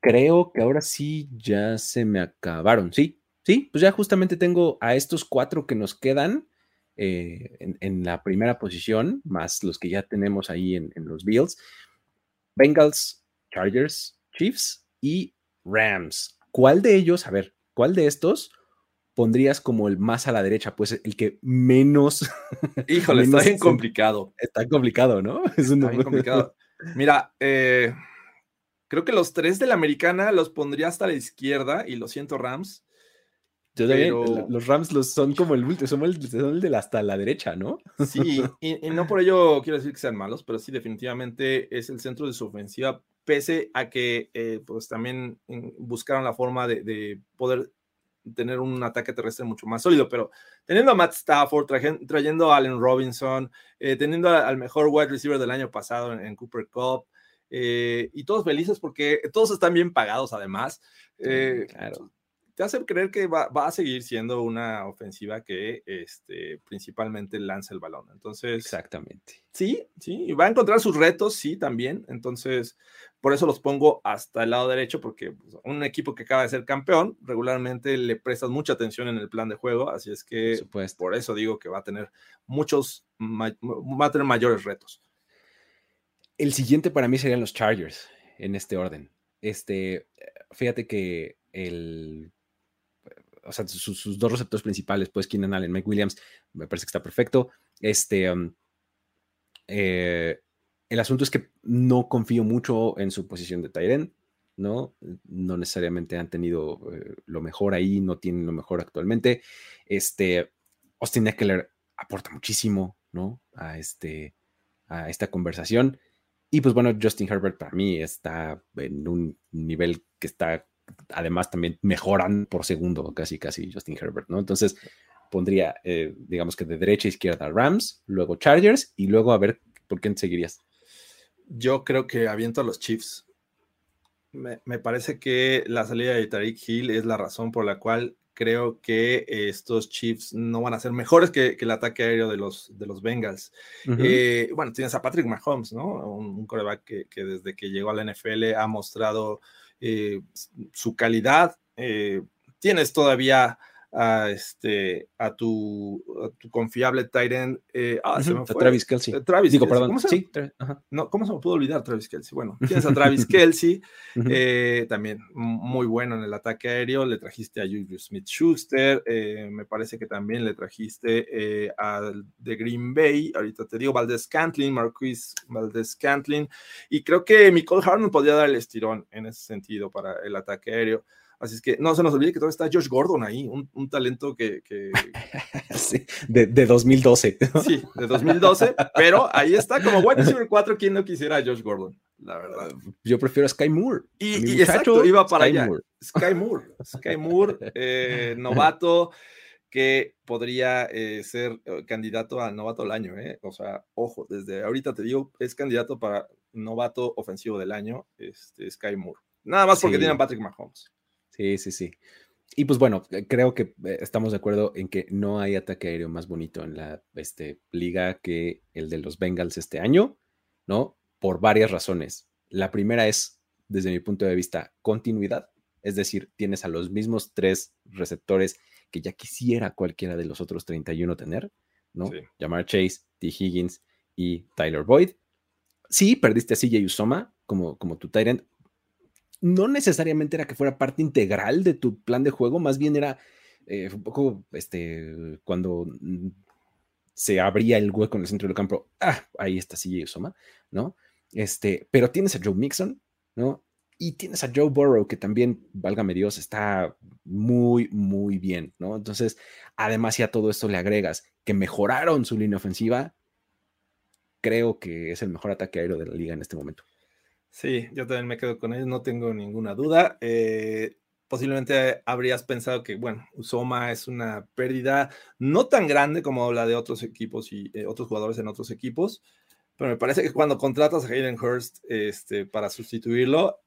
creo que ahora sí ya se me acabaron. Sí, sí, pues ya justamente tengo a estos cuatro que nos quedan eh, en, la primera posición, más los que ya tenemos ahí en, los Bills. Bengals, Chargers, Chiefs y Rams. ¿Cuál de ellos, a ver, cuál de estos pondrías como el más a la derecha? Pues el que menos. Híjole, está bien complicado. Está complicado, ¿no? Es está bien complicado. Mira, eh, creo que los tres de la americana los pondría hasta la izquierda y lo siento, Rams los Rams los son como el último, son el, de hasta la derecha, ¿no? Sí, y, no por ello quiero decir que sean malos, pero sí definitivamente es el centro de su ofensiva, pese a que eh, pues también buscaron la forma de, poder tener un ataque terrestre mucho más sólido, pero teniendo a Matt Stafford, trayendo a Allen Robinson, eh, teniendo al mejor wide receiver del año pasado en, Cooper Cup, eh, y todos felices porque todos están bien pagados además. claro te hace creer que va, a seguir siendo una ofensiva que este, principalmente lanza el balón. Entonces, exactamente. Sí, sí, y va a encontrar sus retos, sí, también. Entonces, por eso los pongo hasta el lado derecho, porque pues, un equipo que acaba de ser campeón, regularmente le prestas mucha atención en el plan de juego, así es que por eso digo que va a tener muchos, va a tener mayores retos. El siguiente para mí serían los Chargers, en este orden. Este, fíjate que el o sea, sus, dos receptores principales, pues Keenan Allen, Mike Williams, me parece que está perfecto. Este, um, eh, el asunto es que no confío mucho en su posición de Tyren, ¿no? No necesariamente han tenido eh, lo mejor ahí, no tienen lo mejor actualmente. Este, Austin Eckler aporta muchísimo, ¿no? A, este, a esta conversación. Y pues bueno, Justin Herbert para mí está en un nivel que está además también mejoran por segundo, casi, casi Justin Herbert, ¿no? Entonces pondría, eh, digamos que de derecha a izquierda Rams, luego Chargers y luego a ver por quién seguirías. Yo creo que aviento a los Chiefs. Me, parece que la salida de Tariq Hill es la razón por la cual creo que estos Chiefs no van a ser mejores que, el ataque aéreo de los, de los Bengals. Eh, bueno, tienes a Patrick Mahomes, ¿no? Un, coreback que, que, desde que llegó a la NFL ha mostrado eh, su calidad. Eh, tienes todavía a, este, a, tu, tu confiable Tyrant. Eh, ah, Travis Kelsey. Eh, Travis Digo, perdón. ¿Cómo se, sí, no, ¿Cómo se me pudo olvidar Travis Kelsey? Bueno, tienes a Travis Kelsey, eh, también muy bueno en el ataque aéreo. Le trajiste a Juju Smith Schuster. me parece que también le trajiste al de Green Bay. Ahorita te digo, Valdez Cantlin, Marquis Valdez Cantlin. Y creo que Nicole Harmon podría dar el estirón en ese sentido para el ataque aéreo. Así es que no se nos olvide que todavía está Josh Gordon ahí, un, talento que... sí, de, 2012. sí, de 2012, pero ahí está como wide receiver 4, ¿quién no quisiera a Josh Gordon? La verdad. Yo prefiero a Sky Moore. Y, exacto, iba para allá. Sky Moore. Sky Moore, eh, novato que podría eh, ser eh, candidato a novato del año, ¿eh? O sea, ojo, desde ahorita te digo, es candidato para novato ofensivo del año, este, Sky Moore. Nada más porque tiene a Patrick Mahomes. Sí, sí, sí. Y pues bueno, eh, creo que eh, estamos de acuerdo en que no hay ataque aéreo más bonito en la este, liga que el de los Bengals este año, ¿no? Por varias razones. La primera es, desde mi punto de vista, continuidad. Es decir, tienes a los mismos tres receptores que ya quisiera cualquiera de los otros 31 tener, ¿no? Llamar Chase, T. Higgins y Tyler Boyd. Sí, perdiste a CJ Usoma como, como tu Tyrant, no necesariamente era que fuera parte integral de tu plan de juego, más bien era eh, un poco este, cuando mm, se abría el hueco en el centro del campo, ah, ahí está CJ Soma, ¿no? Este, pero tienes a Joe Mixon, ¿no? Y tienes a Joe Burrow, que también, válgame Dios, está muy, muy bien, ¿no? Entonces, además, si a todo esto le agregas que mejoraron su línea ofensiva, creo que es el mejor ataque aéreo de la liga en este momento. Sí, yo también me quedo con ellos, no tengo ninguna duda. Eh, posiblemente habrías pensado que, bueno, Usoma es una pérdida no tan grande como la de otros equipos y eh, otros jugadores en otros equipos, pero me parece que cuando contratas a Hayden Hurst este, para sustituirlo,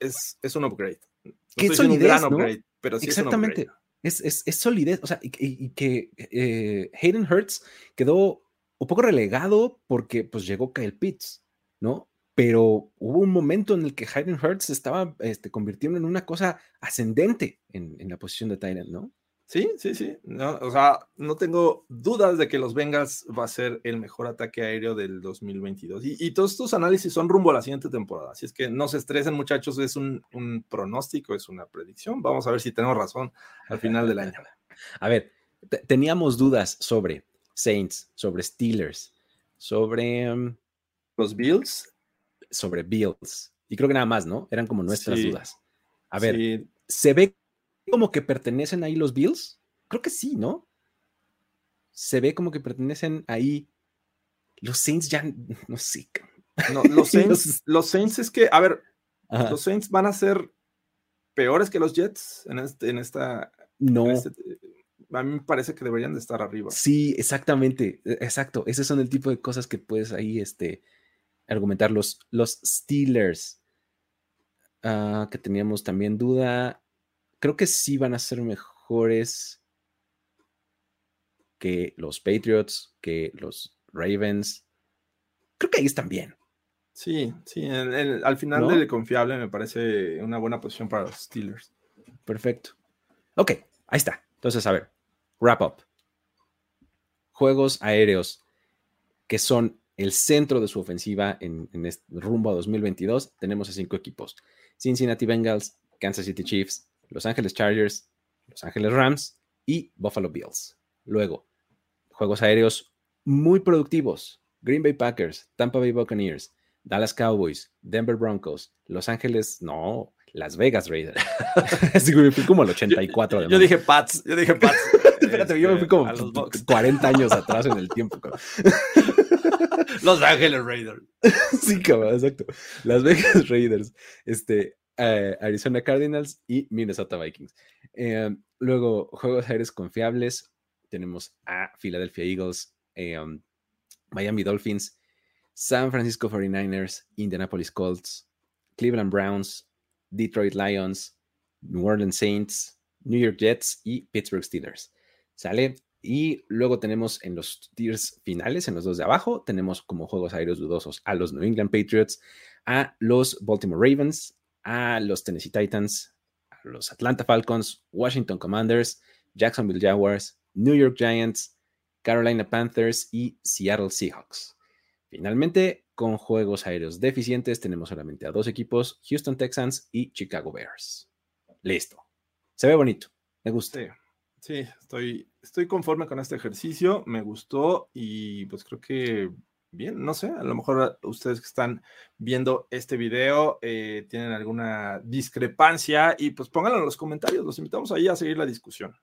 es, es un upgrade. No solidez, un gran upgrade, pero sí Exactamente. Es, es, es, solidez, o sea, y, que eh, Hayden Hurst quedó un poco relegado porque pues llegó Kyle Pitts, ¿no? Pero hubo un momento en el que Hayden Hurts estaba este, convirtiendo en una cosa ascendente en, la posición de Tyrant, ¿no? Sí, sí, sí. No, o sea, no tengo dudas de que los Bengals va a ser el mejor ataque aéreo del 2022. Y, todos estos análisis son rumbo a la siguiente temporada. Así es que no se estresen, muchachos. Es un, pronóstico, es una predicción. Vamos a ver si tenemos razón al final del año. A ver, teníamos dudas sobre Saints, sobre Steelers, sobre. Mm, los Bills sobre Bills. Y creo que nada más, ¿no? Eran como nuestras dudas. A ver, ¿se ve como que pertenecen ahí los Bills? Creo que sí, ¿no? Se ve como que pertenecen ahí. Los Saints ya, no sé. No, los, Saints, los Saints es que, a ver, los Saints van a ser peores que los Jets en, este, en esta. No. Este, a mí me parece que deberían de estar arriba. Sí, exactamente. E, exacto. Esos son el tipo de cosas que puedes ahí, este, argumentar los, los Steelers, ah, que teníamos también duda. Creo que sí van a ser mejores que los Patriots, que los Ravens. Creo que ahí están bien. Sí, sí, al final del confiable me parece una buena posición para los Steelers. Perfecto. Ok, ahí está. Entonces, a ver, wrap up. Juegos aéreos que son el centro de su ofensiva en, este rumbo a 2022, tenemos a cinco equipos. Cincinnati Bengals, Kansas City Chiefs, Los Ángeles Chargers, Los Ángeles Rams y Buffalo Bills. Luego, juegos aéreos muy productivos. Green Bay Packers, Tampa Bay Buccaneers, Dallas Cowboys, Denver Broncos, Los Ángeles, no, Las Vegas Raiders. me fui como el 84. Yo, yo dije Pats, yo dije Pats. Espérate, yo me fui como 40 años atrás en el tiempo. Los Ángeles Raiders. sí, cabrón, exacto. Las Vegas Raiders, este, eh, Arizona Cardinals y Minnesota Vikings. Eh, luego, juegos aéreos confiables. Tenemos a Philadelphia Eagles, um, Miami Dolphins, San Francisco 49ers, Indianapolis Colts, Cleveland Browns, Detroit Lions, New Orleans Saints, New York Jets y Pittsburgh Steelers. ¿Sale? Y luego tenemos en los tiers finales, en los dos de abajo, tenemos como juegos aéreos dudosos a los New England Patriots, a los Baltimore Ravens, a los Tennessee Titans, a los Atlanta Falcons, Washington Commanders, Jacksonville Jaguars, New York Giants, Carolina Panthers y Seattle Seahawks. Finalmente, con juegos aéreos deficientes, tenemos solamente a dos equipos, Houston Texans y Chicago Bears. Listo. Se ve bonito. Me gusta. Estoy, estoy conforme con este ejercicio, me gustó y pues creo que bien, no sé, a lo mejor ustedes que están viendo este video eh, tienen alguna discrepancia y pues pónganlo en los comentarios, los invitamos ahí a seguir la discusión.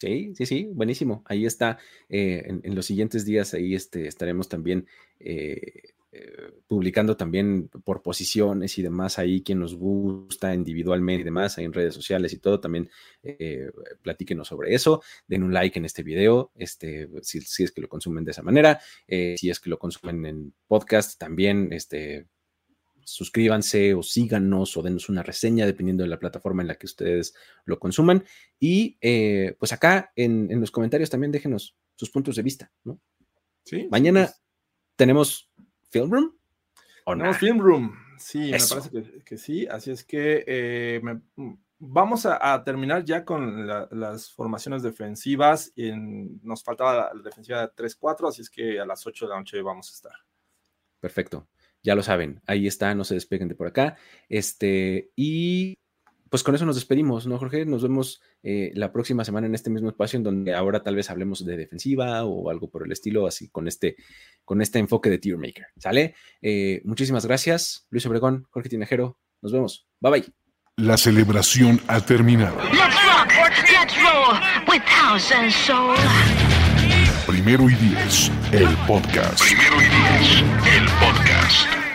Sí, sí, sí, buenísimo. Ahí está. Eh, en, los siguientes días ahí este, estaremos también eh, eh, publicando también por posiciones y demás ahí, quien nos gusta individualmente y demás, ahí en redes sociales y todo, también eh, platíquenos sobre eso, den un like en este video, este, si, es que lo consumen de esa manera, eh, si es que lo consumen en podcast, también este, suscríbanse o síganos o denos una reseña dependiendo de la plataforma en la que ustedes lo consuman. Y pues acá en, los comentarios también déjenos sus puntos de vista, ¿no? Sí. Mañana tenemos Film Room? ¿O no? Film Room, sí, me parece que, sí. Así es que eh, mm, vamos a, terminar ya con las formaciones defensivas. Y nos faltaba la, defensiva de 3-4, así es que a las 8 de la noche vamos a estar. Perfecto. Ya lo saben, ahí está, no se despeguen de por acá. Este, y pues con eso nos despedimos, ¿no, Jorge? Nos vemos eh, la próxima semana en este mismo espacio, en donde ahora tal vez hablemos de defensiva o algo por el estilo, así con este, con este enfoque de Tier Maker. ¿Sale? Eh, muchísimas gracias, Luis Obregón, Jorge Tinajero. Nos vemos. Bye bye. La celebración ha terminado. Primero y diez, el podcast. Primero y diez, el podcast.